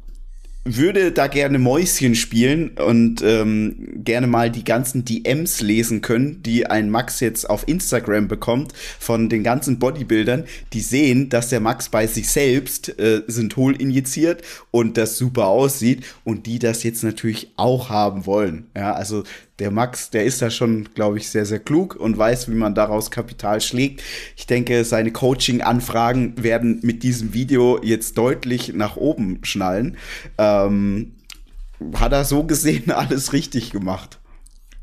würde da gerne Mäuschen spielen und ähm, gerne mal die ganzen DMs lesen können, die ein Max jetzt auf Instagram bekommt von den ganzen Bodybuildern, die sehen, dass der Max bei sich selbst äh, Synthol injiziert und das super aussieht und die das jetzt natürlich auch haben wollen. Ja, also der Max, der ist da schon, glaube ich, sehr, sehr klug und weiß, wie man daraus Kapital schlägt. Ich denke, seine Coaching-Anfragen werden mit diesem Video jetzt deutlich nach oben schnallen. Ähm, hat er so gesehen *laughs* alles richtig gemacht.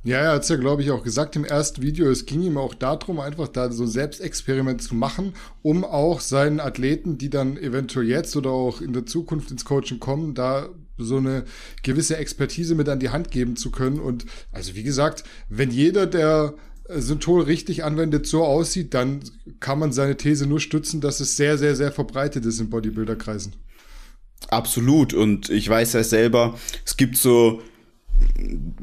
Ja, er hat es ja, glaube ich, auch gesagt im ersten Video. Es ging ihm auch darum, einfach da so ein Selbstexperiment zu machen, um auch seinen Athleten, die dann eventuell jetzt oder auch in der Zukunft ins Coaching kommen, da so eine gewisse Expertise mit an die Hand geben zu können. Und also wie gesagt, wenn jeder, der Synthol richtig anwendet, so aussieht, dann kann man seine These nur stützen, dass es sehr, sehr, sehr verbreitet ist in Bodybuilder-Kreisen. Absolut. Und ich weiß ja selber, es gibt so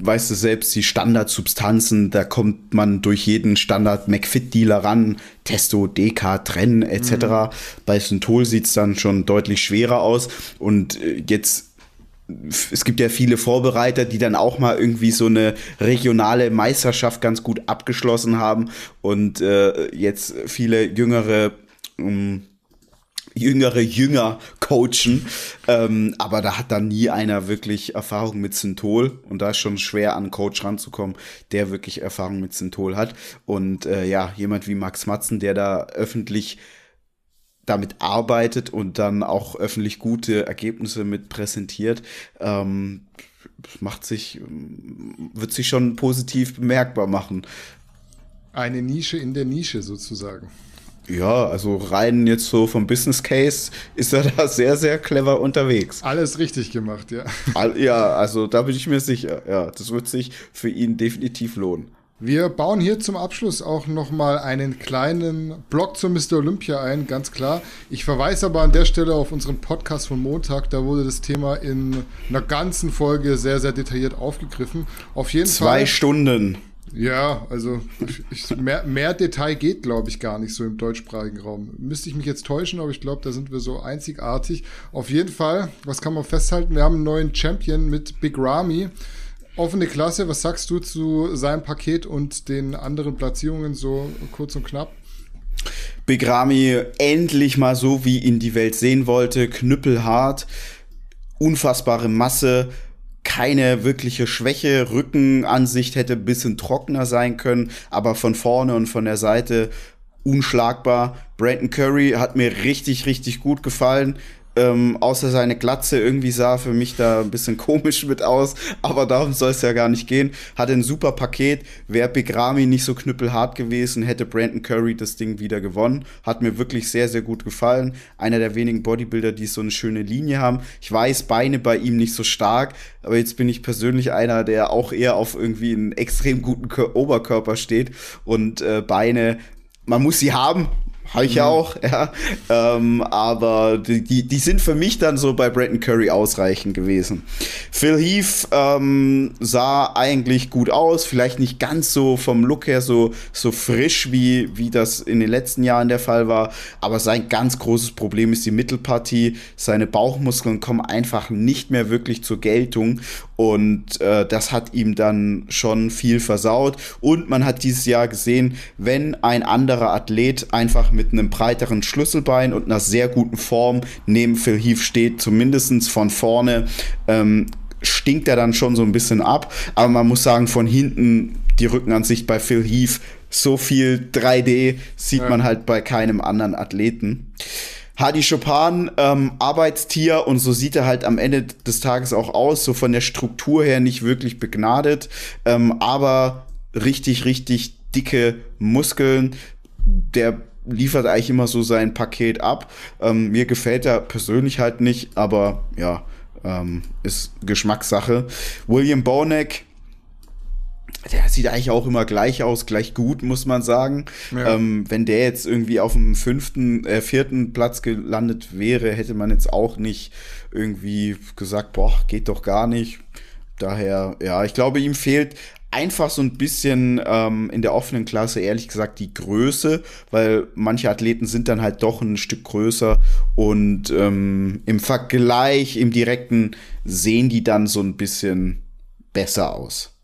weißt du selbst, die Standardsubstanzen, da kommt man durch jeden Standard McFit-Dealer ran, Testo, DK, Tren etc. Mhm. Bei Synthol sieht es dann schon deutlich schwerer aus. Und äh, jetzt es gibt ja viele Vorbereiter, die dann auch mal irgendwie so eine regionale Meisterschaft ganz gut abgeschlossen haben und äh, jetzt viele jüngere ähm, jüngere Jünger coachen. Ähm, aber da hat dann nie einer wirklich Erfahrung mit Synthol. Und da ist schon schwer, an einen Coach ranzukommen, der wirklich Erfahrung mit Synthol hat. Und äh, ja, jemand wie Max Matzen, der da öffentlich damit arbeitet und dann auch öffentlich gute Ergebnisse mit präsentiert, ähm, macht sich, wird sich schon positiv bemerkbar machen. Eine Nische in der Nische sozusagen. Ja, also rein jetzt so vom Business Case ist er *laughs* da sehr, sehr clever unterwegs. Alles richtig gemacht, ja. ja, also da bin ich mir sicher. Ja, das wird sich für ihn definitiv lohnen. Wir bauen hier zum Abschluss auch nochmal einen kleinen Blog zu Mr. Olympia ein, ganz klar. Ich verweise aber an der Stelle auf unseren Podcast von Montag. Da wurde das Thema in einer ganzen Folge sehr, sehr detailliert aufgegriffen. Auf jeden Zwei Fall. Zwei Stunden. Ja, also ich, mehr, mehr Detail geht, glaube ich, gar nicht so im deutschsprachigen Raum. Müsste ich mich jetzt täuschen, aber ich glaube, da sind wir so einzigartig. Auf jeden Fall, was kann man festhalten? Wir haben einen neuen Champion mit Big Ramy. Offene Klasse, was sagst du zu seinem Paket und den anderen Platzierungen so kurz und knapp? Big Ramy endlich mal so, wie ihn die Welt sehen wollte, knüppelhart, unfassbare Masse, keine wirkliche Schwäche, Rückenansicht hätte ein bisschen trockener sein können, aber von vorne und von der Seite unschlagbar. Brandon Curry hat mir richtig, richtig gut gefallen. Ähm, außer seine Glatze irgendwie sah für mich da ein bisschen *laughs* komisch mit aus, aber darum soll es ja gar nicht gehen. Hatte ein super Paket. Wäre Big Ramy nicht so knüppelhart gewesen, hätte Brandon Curry das Ding wieder gewonnen. Hat mir wirklich sehr, sehr gut gefallen. Einer der wenigen Bodybuilder, die so eine schöne Linie haben. Ich weiß, Beine bei ihm nicht so stark, aber jetzt bin ich persönlich einer, der auch eher auf irgendwie einen extrem guten Oberkörper steht und äh, Beine man muss sie haben, habe ich ja mhm. auch, ja. Ähm, aber die, die, die sind für mich dann so bei Bretton Curry ausreichend gewesen. Phil Heath ähm, sah eigentlich gut aus, vielleicht nicht ganz so vom Look her so, so frisch, wie, wie das in den letzten Jahren der Fall war. Aber sein ganz großes Problem ist die Mittelpartie. Seine Bauchmuskeln kommen einfach nicht mehr wirklich zur Geltung. Und äh, das hat ihm dann schon viel versaut. Und man hat dieses Jahr gesehen, wenn ein anderer Athlet einfach mit einem breiteren Schlüsselbein und einer sehr guten Form neben Phil Heath steht, zumindest von vorne, ähm, stinkt er dann schon so ein bisschen ab. Aber man muss sagen, von hinten die Rückenansicht bei Phil Heath, so viel 3D sieht ja. man halt bei keinem anderen Athleten. Hadi Chopin, ähm, Arbeitstier und so sieht er halt am Ende des Tages auch aus, so von der Struktur her nicht wirklich begnadet, ähm, aber richtig, richtig dicke Muskeln. Der liefert eigentlich immer so sein Paket ab. Ähm, mir gefällt er persönlich halt nicht, aber ja, ähm, ist Geschmackssache. William Bonek, der sieht eigentlich auch immer gleich aus, gleich gut, muss man sagen. Ja. Ähm, wenn der jetzt irgendwie auf dem fünften, äh, vierten Platz gelandet wäre, hätte man jetzt auch nicht irgendwie gesagt, boah, geht doch gar nicht. Daher, ja, ich glaube, ihm fehlt einfach so ein bisschen ähm, in der offenen Klasse, ehrlich gesagt, die Größe, weil manche Athleten sind dann halt doch ein Stück größer und ähm, im Vergleich, im direkten, sehen die dann so ein bisschen besser aus.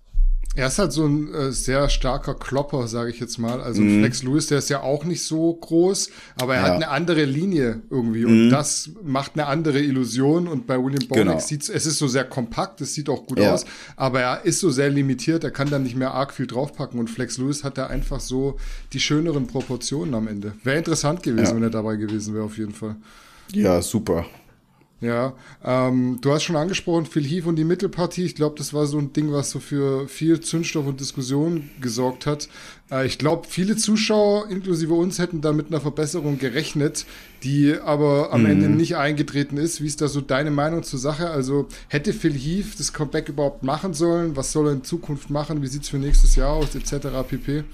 Er ist halt so ein äh, sehr starker Klopper, sage ich jetzt mal. Also mhm. Flex Lewis, der ist ja auch nicht so groß, aber er ja. hat eine andere Linie irgendwie und mhm. das macht eine andere Illusion. Und bei William Bonek genau. sieht es ist so sehr kompakt, es sieht auch gut ja. aus, aber er ist so sehr limitiert, er kann da nicht mehr arg viel draufpacken. Und Flex Lewis hat da einfach so die schöneren Proportionen am Ende. Wäre interessant gewesen, ja. wenn er dabei gewesen wäre, auf jeden Fall. Ja, super. Ja, ähm, du hast schon angesprochen, Phil Heath und die Mittelpartie. Ich glaube, das war so ein Ding, was so für viel Zündstoff und Diskussion gesorgt hat. Äh, ich glaube, viele Zuschauer, inklusive uns, hätten da mit einer Verbesserung gerechnet, die aber am mhm. Ende nicht eingetreten ist. Wie ist da so deine Meinung zur Sache? Also hätte Phil Heath das Comeback überhaupt machen sollen? Was soll er in Zukunft machen? Wie sieht es für nächstes Jahr aus, etc. pp?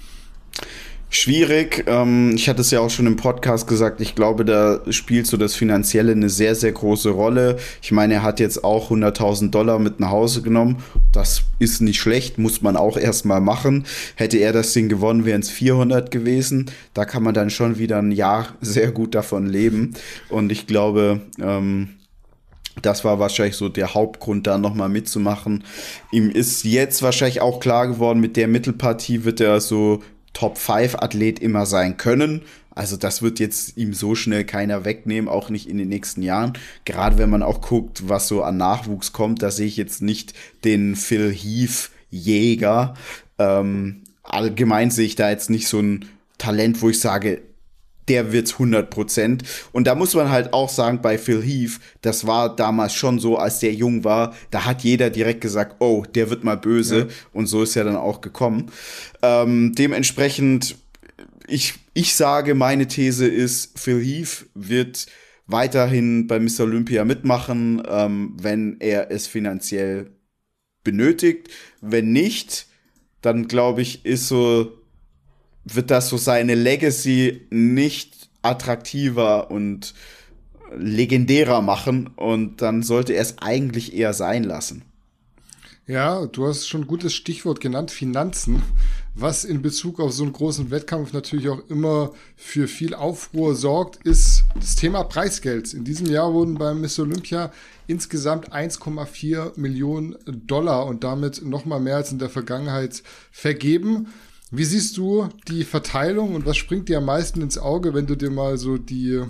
Schwierig. Ähm, ich hatte es ja auch schon im Podcast gesagt. Ich glaube, da spielt so das Finanzielle eine sehr, sehr große Rolle. Ich meine, er hat jetzt auch 100.000 Dollar mit nach Hause genommen. Das ist nicht schlecht, muss man auch erstmal machen. Hätte er das Ding gewonnen, wären es 400 gewesen. Da kann man dann schon wieder ein Jahr *laughs* sehr gut davon leben. Und ich glaube, ähm, das war wahrscheinlich so der Hauptgrund, da nochmal mitzumachen. Ihm ist jetzt wahrscheinlich auch klar geworden, mit der Mittelpartie wird er so Top-5-Athlet immer sein können. Also das wird jetzt ihm so schnell keiner wegnehmen, auch nicht in den nächsten Jahren. Gerade wenn man auch guckt, was so an Nachwuchs kommt, da sehe ich jetzt nicht den Phil Heath Jäger. Ähm, allgemein sehe ich da jetzt nicht so ein Talent, wo ich sage, der wird's 100 Prozent. Und da muss man halt auch sagen, bei Phil Heath, das war damals schon so, als der jung war, da hat jeder direkt gesagt, oh, der wird mal böse. Ja. Und so ist ja dann auch gekommen. Ähm, dementsprechend, ich, ich sage, meine These ist, Phil Heath wird weiterhin bei Mr. Olympia mitmachen, ähm, wenn er es finanziell benötigt. Wenn nicht, dann glaube ich, ist so, wird das so seine Legacy nicht attraktiver und legendärer machen und dann sollte er es eigentlich eher sein lassen. Ja, du hast schon ein gutes Stichwort genannt, Finanzen, was in Bezug auf so einen großen Wettkampf natürlich auch immer für viel Aufruhr sorgt, ist das Thema Preisgeld. In diesem Jahr wurden beim Miss Olympia insgesamt 1,4 Millionen Dollar und damit nochmal mehr als in der Vergangenheit vergeben. Wie siehst du die Verteilung und was springt dir am meisten ins Auge, wenn du dir mal so die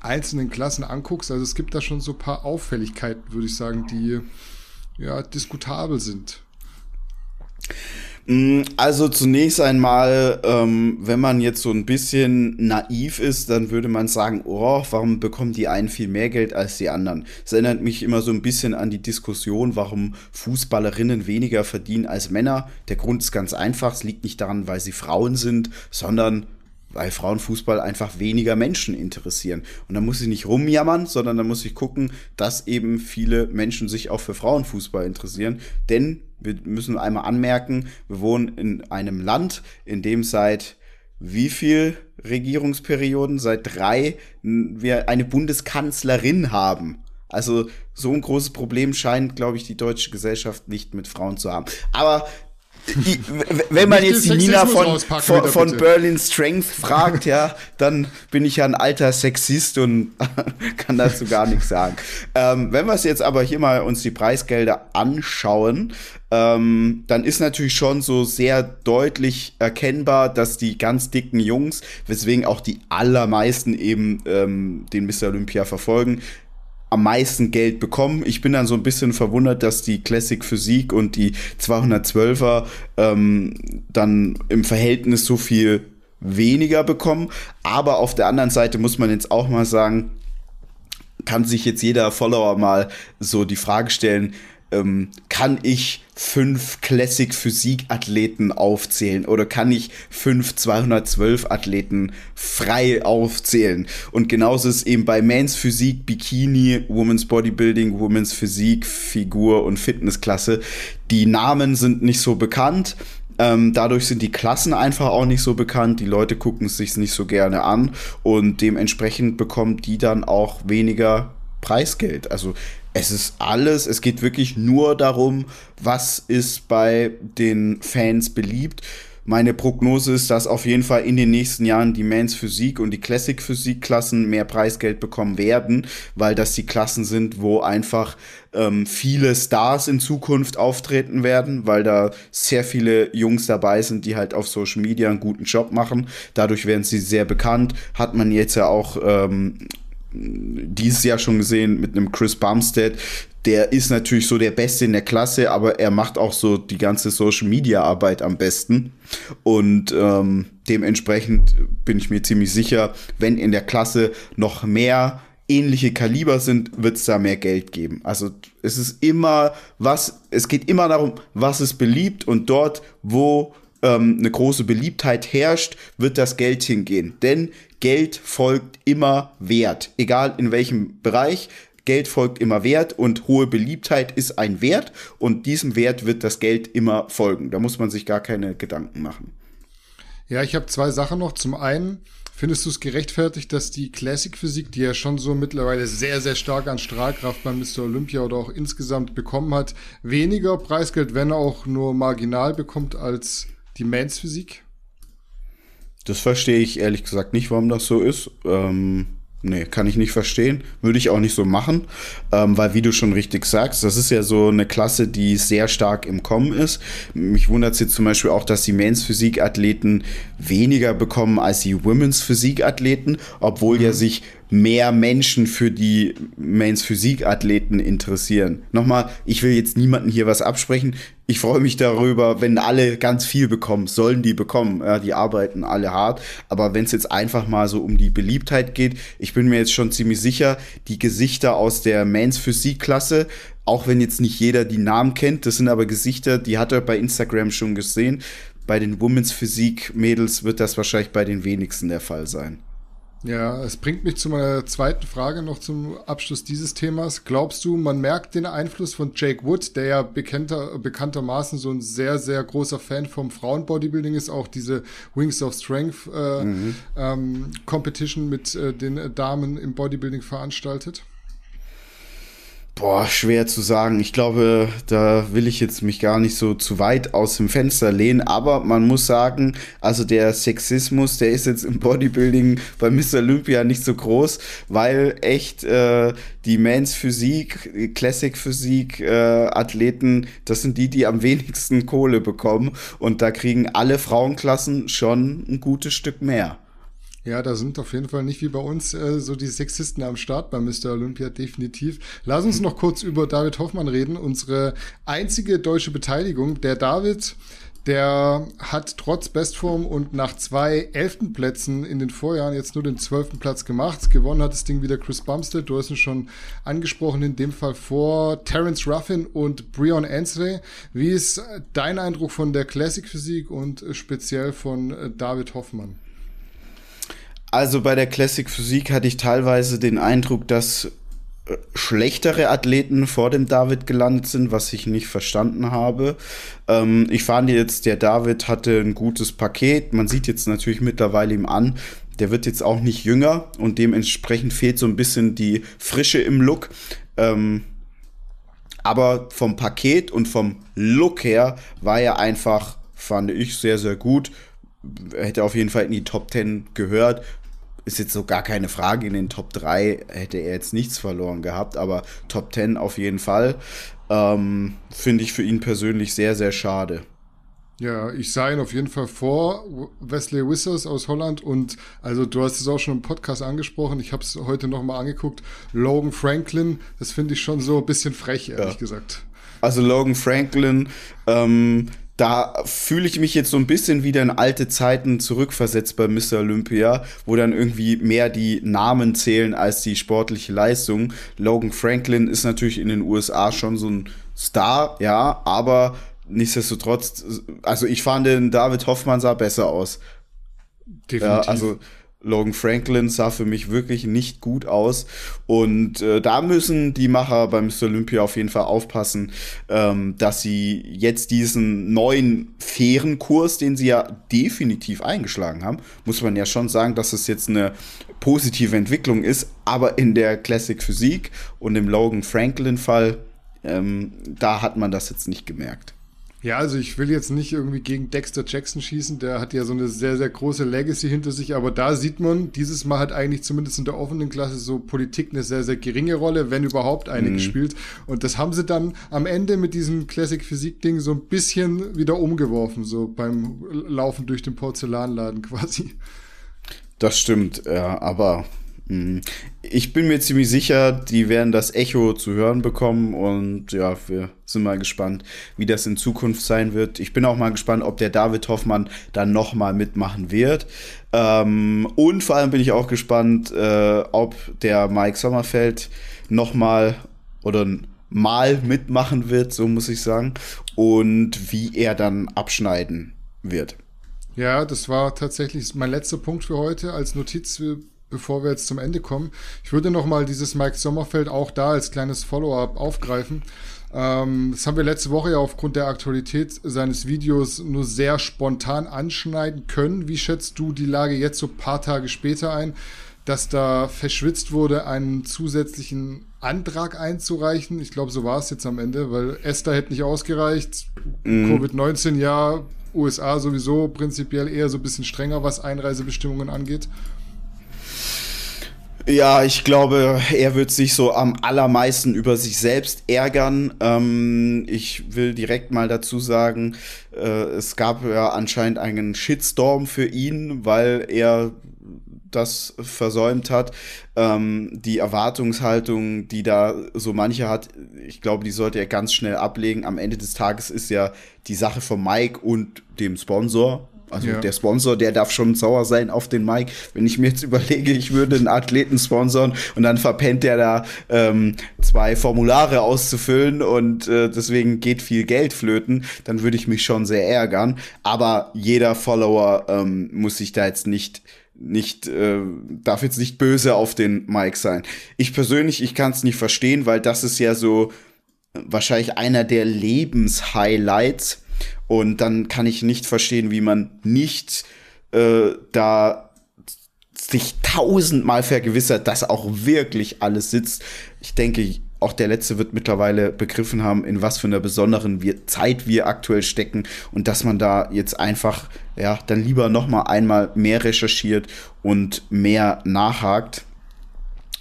einzelnen Klassen anguckst? Also es gibt da schon so ein paar Auffälligkeiten, würde ich sagen, die ja diskutabel sind. Mm, also zunächst einmal, ähm, wenn man jetzt so ein bisschen naiv ist, dann würde man sagen, oh, warum bekommen die einen viel mehr Geld als die anderen? Das erinnert mich immer so ein bisschen an die Diskussion, warum Fußballerinnen weniger verdienen als Männer. Der Grund ist ganz einfach, es liegt nicht daran, weil sie Frauen sind, sondern weil Frauenfußball einfach weniger Menschen interessieren. Und da muss ich nicht rumjammern, sondern da muss ich gucken, dass eben viele Menschen sich auch für Frauenfußball interessieren. Denn wir müssen einmal anmerken, wir wohnen in einem Land, in dem seit wie viel Regierungsperioden? Seit drei wir eine Bundeskanzlerin haben. Also so ein großes Problem scheint, glaube ich, die deutsche Gesellschaft nicht mit Frauen zu haben. Aber wenn man jetzt die Nina von, von, von Berlin Strength fragt, ja, dann bin ich ja ein alter Sexist und *laughs* kann dazu gar nichts sagen. Ähm, wenn wir es jetzt aber hier mal uns die Preisgelder anschauen, ähm, dann ist natürlich schon so sehr deutlich erkennbar, dass die ganz dicken Jungs, weswegen auch die allermeisten eben ähm, den Mr. Olympia verfolgen, am meisten Geld bekommen. Ich bin dann so ein bisschen verwundert, dass die Classic Physik und die 212er ähm, dann im Verhältnis so viel weniger bekommen. Aber auf der anderen Seite muss man jetzt auch mal sagen, kann sich jetzt jeder Follower mal so die Frage stellen, ähm, kann ich fünf Classic Physik Athleten aufzählen oder kann ich fünf 212 Athleten frei aufzählen? Und genauso ist eben bei Mans Physik, Bikini, Women's Bodybuilding, Women's Physik, Figur und Fitnessklasse. Die Namen sind nicht so bekannt. Ähm, dadurch sind die Klassen einfach auch nicht so bekannt. Die Leute gucken es sich nicht so gerne an und dementsprechend bekommen die dann auch weniger Preisgeld. Also es ist alles, es geht wirklich nur darum, was ist bei den Fans beliebt. Meine Prognose ist, dass auf jeden Fall in den nächsten Jahren die Mans Physik und die Classic Physik Klassen mehr Preisgeld bekommen werden, weil das die Klassen sind, wo einfach ähm, viele Stars in Zukunft auftreten werden, weil da sehr viele Jungs dabei sind, die halt auf Social Media einen guten Job machen. Dadurch werden sie sehr bekannt. Hat man jetzt ja auch ähm, dieses Jahr schon gesehen mit einem Chris Bumstead. Der ist natürlich so der Beste in der Klasse, aber er macht auch so die ganze Social Media Arbeit am besten. Und ähm, dementsprechend bin ich mir ziemlich sicher, wenn in der Klasse noch mehr ähnliche Kaliber sind, wird es da mehr Geld geben. Also es ist immer was, es geht immer darum, was ist beliebt und dort, wo ähm, eine große Beliebtheit herrscht, wird das Geld hingehen. Denn Geld folgt immer Wert, egal in welchem Bereich. Geld folgt immer Wert und hohe Beliebtheit ist ein Wert und diesem Wert wird das Geld immer folgen. Da muss man sich gar keine Gedanken machen. Ja, ich habe zwei Sachen noch. Zum einen, findest du es gerechtfertigt, dass die Classic Physik, die ja schon so mittlerweile sehr, sehr stark an Strahlkraft beim Mr. Olympia oder auch insgesamt bekommen hat, weniger Preisgeld, wenn auch nur marginal bekommt als die Mans Physik? Das verstehe ich ehrlich gesagt nicht, warum das so ist. Ähm, nee, kann ich nicht verstehen. Würde ich auch nicht so machen. Ähm, weil, wie du schon richtig sagst, das ist ja so eine Klasse, die sehr stark im Kommen ist. Mich wundert es jetzt zum Beispiel auch, dass die Men's Physik-Athleten weniger bekommen als die Women's Physik-Athleten, obwohl mhm. ja sich mehr Menschen für die Mains Physik-Athleten interessieren. Nochmal, ich will jetzt niemanden hier was absprechen. Ich freue mich darüber, wenn alle ganz viel bekommen, sollen die bekommen. Ja, die arbeiten alle hart. Aber wenn es jetzt einfach mal so um die Beliebtheit geht, ich bin mir jetzt schon ziemlich sicher, die Gesichter aus der Mains Physik-Klasse, auch wenn jetzt nicht jeder die Namen kennt, das sind aber Gesichter, die hat er bei Instagram schon gesehen. Bei den Women's Physik Mädels wird das wahrscheinlich bei den wenigsten der Fall sein. Ja, es bringt mich zu meiner zweiten Frage noch zum Abschluss dieses Themas. Glaubst du, man merkt den Einfluss von Jake Wood, der ja bekannter, bekanntermaßen so ein sehr, sehr großer Fan vom Frauenbodybuilding ist, auch diese Wings of Strength äh, mhm. ähm, Competition mit äh, den Damen im Bodybuilding veranstaltet? Boah, schwer zu sagen. Ich glaube, da will ich jetzt mich gar nicht so zu weit aus dem Fenster lehnen, aber man muss sagen, also der Sexismus, der ist jetzt im Bodybuilding bei Mr. Olympia nicht so groß, weil echt äh, die Mans Physik, Classic Physik äh, Athleten, das sind die, die am wenigsten Kohle bekommen und da kriegen alle Frauenklassen schon ein gutes Stück mehr. Ja, da sind auf jeden Fall nicht wie bei uns äh, so die Sexisten am Start bei Mr. Olympia, definitiv. Lass uns noch kurz über David Hoffmann reden, unsere einzige deutsche Beteiligung. Der David, der hat trotz Bestform und nach zwei elften Plätzen in den Vorjahren jetzt nur den zwölften Platz gemacht. Gewonnen hat das Ding wieder Chris Bumstead, du hast ihn schon angesprochen, in dem Fall vor Terence Ruffin und Breon Ansley. Wie ist dein Eindruck von der Classic Physik und speziell von äh, David Hoffmann? Also bei der Classic Physik hatte ich teilweise den Eindruck, dass äh, schlechtere Athleten vor dem David gelandet sind, was ich nicht verstanden habe. Ähm, ich fand jetzt, der David hatte ein gutes Paket. Man sieht jetzt natürlich mittlerweile ihm an, der wird jetzt auch nicht jünger und dementsprechend fehlt so ein bisschen die Frische im Look. Ähm, aber vom Paket und vom Look her war er einfach, fand ich, sehr, sehr gut hätte auf jeden Fall in die Top 10 gehört. Ist jetzt so gar keine Frage. In den Top 3 hätte er jetzt nichts verloren gehabt, aber Top 10 auf jeden Fall. Ähm, Finde ich für ihn persönlich sehr, sehr schade. Ja, ich sah ihn auf jeden Fall vor, Wesley Wissers aus Holland und also du hast es auch schon im Podcast angesprochen, ich habe es heute nochmal angeguckt, Logan Franklin, das finde ich schon so ein bisschen frech, ehrlich ja. gesagt. Also Logan Franklin, ähm, da fühle ich mich jetzt so ein bisschen wieder in alte Zeiten zurückversetzt bei Mr. Olympia, wo dann irgendwie mehr die Namen zählen als die sportliche Leistung. Logan Franklin ist natürlich in den USA schon so ein Star, ja, aber nichtsdestotrotz, also ich fand den David Hoffmann sah besser aus. Definitiv. Ja, also Logan Franklin sah für mich wirklich nicht gut aus. Und äh, da müssen die Macher beim Mr. Olympia auf jeden Fall aufpassen, ähm, dass sie jetzt diesen neuen fairen Kurs, den sie ja definitiv eingeschlagen haben, muss man ja schon sagen, dass es jetzt eine positive Entwicklung ist. Aber in der Classic Physik und im Logan Franklin Fall, ähm, da hat man das jetzt nicht gemerkt. Ja, also ich will jetzt nicht irgendwie gegen Dexter Jackson schießen, der hat ja so eine sehr, sehr große Legacy hinter sich, aber da sieht man, dieses Mal hat eigentlich zumindest in der offenen Klasse so Politik eine sehr, sehr geringe Rolle, wenn überhaupt eine mhm. gespielt. Und das haben sie dann am Ende mit diesem Classic Physik-Ding so ein bisschen wieder umgeworfen, so beim Laufen durch den Porzellanladen *laughs* quasi. Das stimmt, ja, aber. Ich bin mir ziemlich sicher, die werden das Echo zu hören bekommen und ja, wir sind mal gespannt, wie das in Zukunft sein wird. Ich bin auch mal gespannt, ob der David Hoffmann dann nochmal mitmachen wird. Ähm, und vor allem bin ich auch gespannt, äh, ob der Mike Sommerfeld nochmal oder mal mitmachen wird, so muss ich sagen, und wie er dann abschneiden wird. Ja, das war tatsächlich mein letzter Punkt für heute als Notiz bevor wir jetzt zum Ende kommen. Ich würde nochmal dieses Mike Sommerfeld auch da als kleines Follow-up aufgreifen. Ähm, das haben wir letzte Woche ja aufgrund der Aktualität seines Videos nur sehr spontan anschneiden können. Wie schätzt du die Lage jetzt so paar Tage später ein, dass da verschwitzt wurde, einen zusätzlichen Antrag einzureichen? Ich glaube, so war es jetzt am Ende, weil Esther hätte nicht ausgereicht. Mhm. Covid-19 ja, USA sowieso prinzipiell eher so ein bisschen strenger, was Einreisebestimmungen angeht. Ja, ich glaube, er wird sich so am allermeisten über sich selbst ärgern. Ähm, ich will direkt mal dazu sagen, äh, es gab ja anscheinend einen Shitstorm für ihn, weil er das versäumt hat. Ähm, die Erwartungshaltung, die da so manche hat, ich glaube, die sollte er ganz schnell ablegen. Am Ende des Tages ist ja die Sache von Mike und dem Sponsor Also ja. der Sponsor, der darf schon sauer sein auf den Mike. Wenn ich mir jetzt *laughs* überlege, ich würde einen Athleten sponsern und dann verpennt der da ähm, zwei Formulare auszufüllen und äh, deswegen geht viel Geld flöten, dann würde ich mich schon sehr ärgern. Aber jeder Follower ähm, muss sich da jetzt nicht nicht äh, darf jetzt nicht böse auf den Mike sein. Ich persönlich, ich kann es nicht verstehen, weil das ist ja so wahrscheinlich einer der Lebenshighlights und dann kann ich nicht verstehen, wie man nicht äh, da sich tausendmal vergewissert, dass auch wirklich alles sitzt. Ich denke, auch der Letzte wird mittlerweile begriffen haben, in was für einer besonderen Zeit wir aktuell stecken und dass man da jetzt einfach, ja, dann lieber noch mal einmal mehr recherchiert und mehr nachhakt.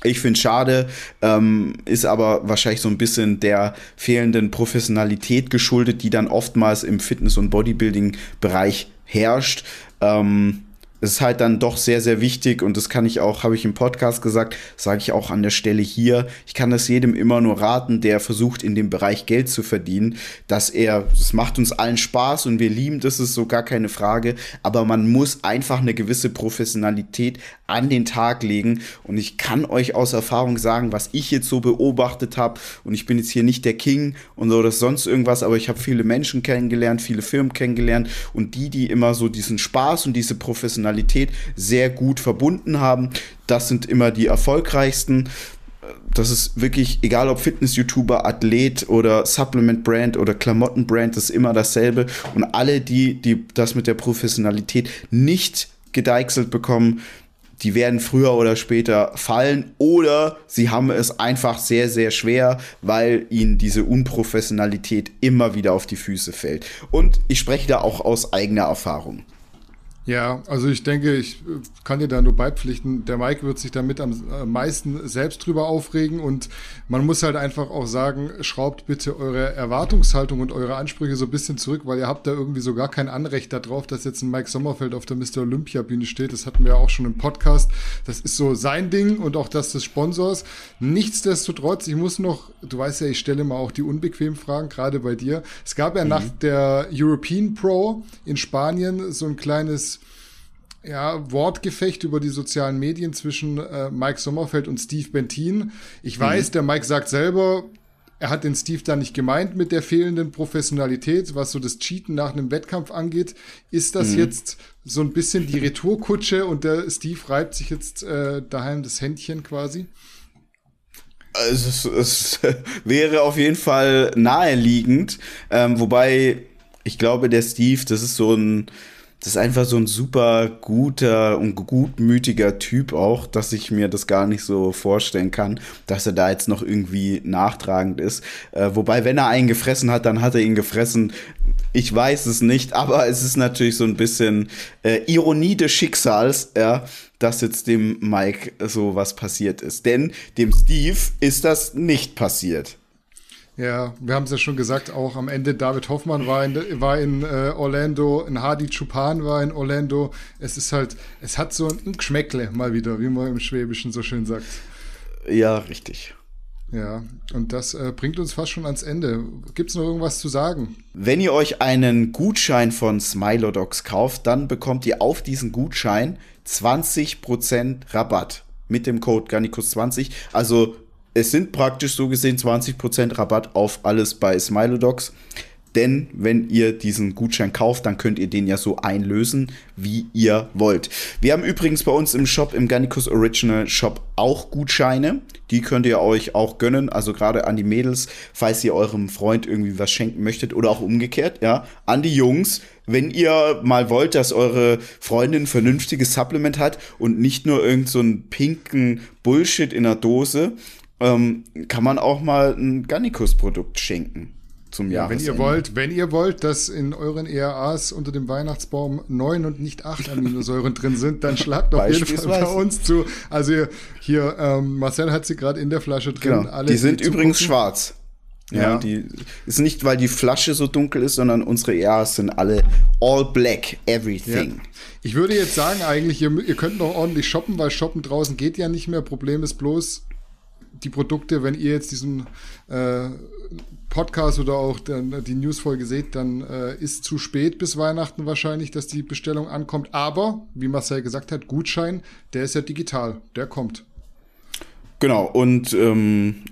Ich finde schade, ähm, ist aber wahrscheinlich so ein bisschen der fehlenden Professionalität geschuldet, die dann oftmals im Fitness- und Bodybuilding-Bereich herrscht. Ähm, es ist halt dann doch sehr, sehr wichtig und das kann ich auch, habe ich im Podcast gesagt, sage ich auch an der Stelle hier. Ich kann das jedem immer nur raten, der versucht, in dem Bereich Geld zu verdienen, dass er, es macht uns allen Spaß und wir lieben das, ist so gar keine Frage, aber man muss einfach eine gewisse Professionalität an den Tag legen und ich kann euch aus Erfahrung sagen, was ich jetzt so beobachtet habe und ich bin jetzt hier nicht der King und so oder sonst irgendwas, aber ich habe viele Menschen kennengelernt, viele Firmen kennengelernt und die, die immer so diesen Spaß und diese Professionalität Professionalität sehr gut verbunden haben. Das sind immer die erfolgreichsten. Das ist wirklich, egal ob Fitness-YouTuber, Athlet oder Supplement-Brand oder Klamotten-Brand, das ist immer dasselbe. Und alle, die, die das mit der Professionalität nicht gedeichselt bekommen, die werden früher oder später fallen oder sie haben es einfach sehr, sehr schwer, weil ihnen diese Unprofessionalität immer wieder auf die Füße fällt. Und ich spreche da auch aus eigener Erfahrung. Ja, also ich denke, ich äh, kann dir da nur beipflichten. Der Mike wird sich damit am äh, meisten selbst drüber aufregen und man muss halt einfach auch sagen, schraubt bitte eure Erwartungshaltung und eure Ansprüche so ein bisschen zurück, weil ihr habt da irgendwie so gar kein Anrecht darauf, dass jetzt ein Mike Sommerfeld auf der Mr. Olympia Bühne steht. Das hatten wir ja auch schon im Podcast. Das ist so sein Ding und auch das des Sponsors. Nichtsdestotrotz, ich muss noch, du weißt ja, ich stelle mal auch die unbequemen Fragen, gerade bei dir. Es gab ja mhm. nach der European Pro in Spanien so ein kleines ja, Wortgefecht über die sozialen Medien zwischen äh, Mike Sommerfeld und Steve Bentin. Ich mhm. weiß, der Mike sagt selber, er hat den Steve da nicht gemeint mit der fehlenden Professionalität, was so das Cheaten nach einem Wettkampf angeht. Ist das mhm. jetzt so ein bisschen die Retourkutsche und der Steve reibt sich jetzt äh, daheim das Händchen quasi? Also es, es *laughs* wäre auf jeden Fall naheliegend, ähm, wobei ich glaube, der Steve, das ist so ein das ist einfach so ein super guter und gutmütiger Typ auch, dass ich mir das gar nicht so vorstellen kann, dass er da jetzt noch irgendwie nachtragend ist. Äh, wobei, wenn er einen gefressen hat, dann hat er ihn gefressen. Ich weiß es nicht, aber es ist natürlich so ein bisschen äh, Ironie des Schicksals, ja, dass jetzt dem Mike so was passiert ist. Denn dem Steve ist das nicht passiert. Ja, wir haben es ja schon gesagt, auch am Ende David Hoffmann war in, war in äh, Orlando, in Hadi Chupan war in Orlando. Es ist halt, es hat so ein Geschmäckle mal wieder, wie man im Schwäbischen so schön sagt. Ja, richtig. Ja, und das äh, bringt uns fast schon ans Ende. Gibt es noch irgendwas zu sagen? Wenn ihr euch einen Gutschein von Smilodogs kauft, dann bekommt ihr auf diesen Gutschein 20% Rabatt mit dem Code Garnicus20. Also es sind praktisch so gesehen 20% Rabatt auf alles bei Smilodogs. Denn wenn ihr diesen Gutschein kauft, dann könnt ihr den ja so einlösen, wie ihr wollt. Wir haben übrigens bei uns im Shop, im Garnicus Original Shop auch Gutscheine. Die könnt ihr euch auch gönnen. Also gerade an die Mädels, falls ihr eurem Freund irgendwie was schenken möchtet oder auch umgekehrt, ja. An die Jungs, wenn ihr mal wollt, dass eure Freundin ein vernünftiges Supplement hat und nicht nur irgend so pinken Bullshit in der Dose, ähm, kann man auch mal ein Gannikus-Produkt schenken zum ja, Wenn ihr wollt, wenn ihr wollt, dass in euren ERAs unter dem Weihnachtsbaum neun und nicht acht Aminosäuren drin sind, dann schlagt auf jeden Fall bei uns zu. Also hier, ähm, Marcel hat sie gerade in der Flasche drin. Genau. Alle, die sind die übrigens schwarz. Ja, ja, die ist nicht, weil die Flasche so dunkel ist, sondern unsere ERAs sind alle all black, everything. Ja. Ich würde jetzt sagen, eigentlich, ihr, ihr könnt noch ordentlich shoppen, weil shoppen draußen geht ja nicht mehr. Problem ist bloß, die Produkte, wenn ihr jetzt diesen äh, Podcast oder auch dann die Newsfolge seht, dann äh, ist zu spät bis Weihnachten wahrscheinlich, dass die Bestellung ankommt. Aber, wie Marcel gesagt hat, Gutschein, der ist ja digital, der kommt. Genau, und ähm,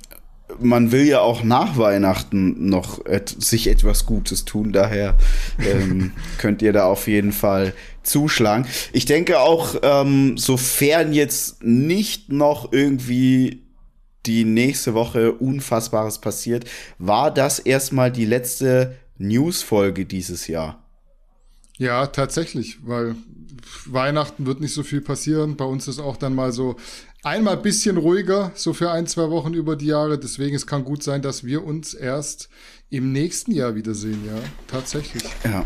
man will ja auch nach Weihnachten noch et sich etwas Gutes tun, daher ähm, *laughs* könnt ihr da auf jeden Fall zuschlagen. Ich denke auch, ähm, sofern jetzt nicht noch irgendwie die nächste Woche Unfassbares passiert, war das erstmal die letzte News-Folge dieses Jahr. Ja, tatsächlich, weil Weihnachten wird nicht so viel passieren. Bei uns ist auch dann mal so einmal bisschen ruhiger, so für ein, zwei Wochen über die Jahre. Deswegen es kann gut sein, dass wir uns erst im nächsten Jahr wiedersehen, ja, tatsächlich. Ja.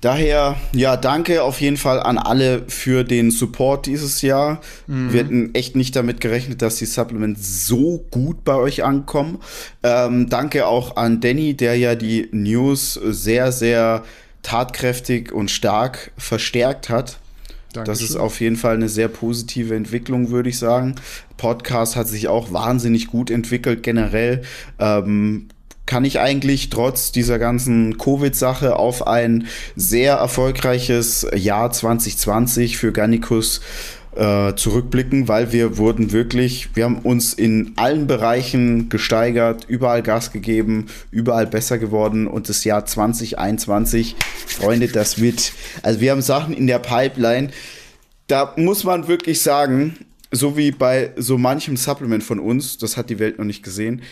Daher, ja, danke auf jeden Fall an alle für den Support dieses Jahr. Mhm. Wir hätten echt nicht damit gerechnet, dass die Supplements so gut bei euch ankommen. Ähm, danke auch an Danny, der ja die News sehr, sehr tatkräftig und stark verstärkt hat. Dankeschön. Das ist auf jeden Fall eine sehr positive Entwicklung, würde ich sagen. Podcast hat sich auch wahnsinnig gut entwickelt generell. Ähm, kann ich eigentlich trotz dieser ganzen Covid-Sache auf ein sehr erfolgreiches Jahr 2020 für Gannikus äh, zurückblicken, weil wir wurden wirklich, wir haben uns in allen Bereichen gesteigert, überall Gas gegeben, überall besser geworden und das Jahr 2021, Freunde, das wird, also wir haben Sachen in der Pipeline, da muss man wirklich sagen, so wie bei so manchem Supplement von uns, das hat die Welt noch nicht gesehen,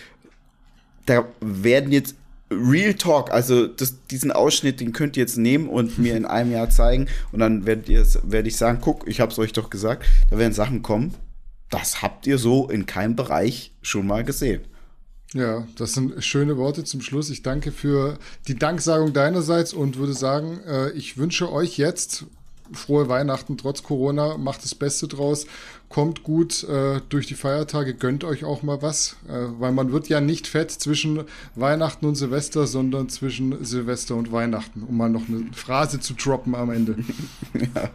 da werden jetzt Real Talk, also das, diesen Ausschnitt, den könnt ihr jetzt nehmen und mir in einem Jahr zeigen und dann werdet ihr werde ich sagen, guck, ich hab's euch doch gesagt, da werden Sachen kommen. Das habt ihr so in keinem Bereich schon mal gesehen. Ja, das sind schöne Worte zum Schluss. Ich danke für die Danksagung deinerseits und würde sagen, äh, ich wünsche euch jetzt frohe Weihnachten trotz Corona, macht das Beste draus, kommt gut äh, durch die Feiertage, gönnt euch auch mal was, äh, weil man wird ja nicht fett zwischen Weihnachten und Silvester, sondern zwischen Silvester und Weihnachten, um mal noch eine Phrase zu droppen am Ende. *laughs* ja.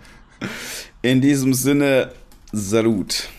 In diesem Sinne, Salut.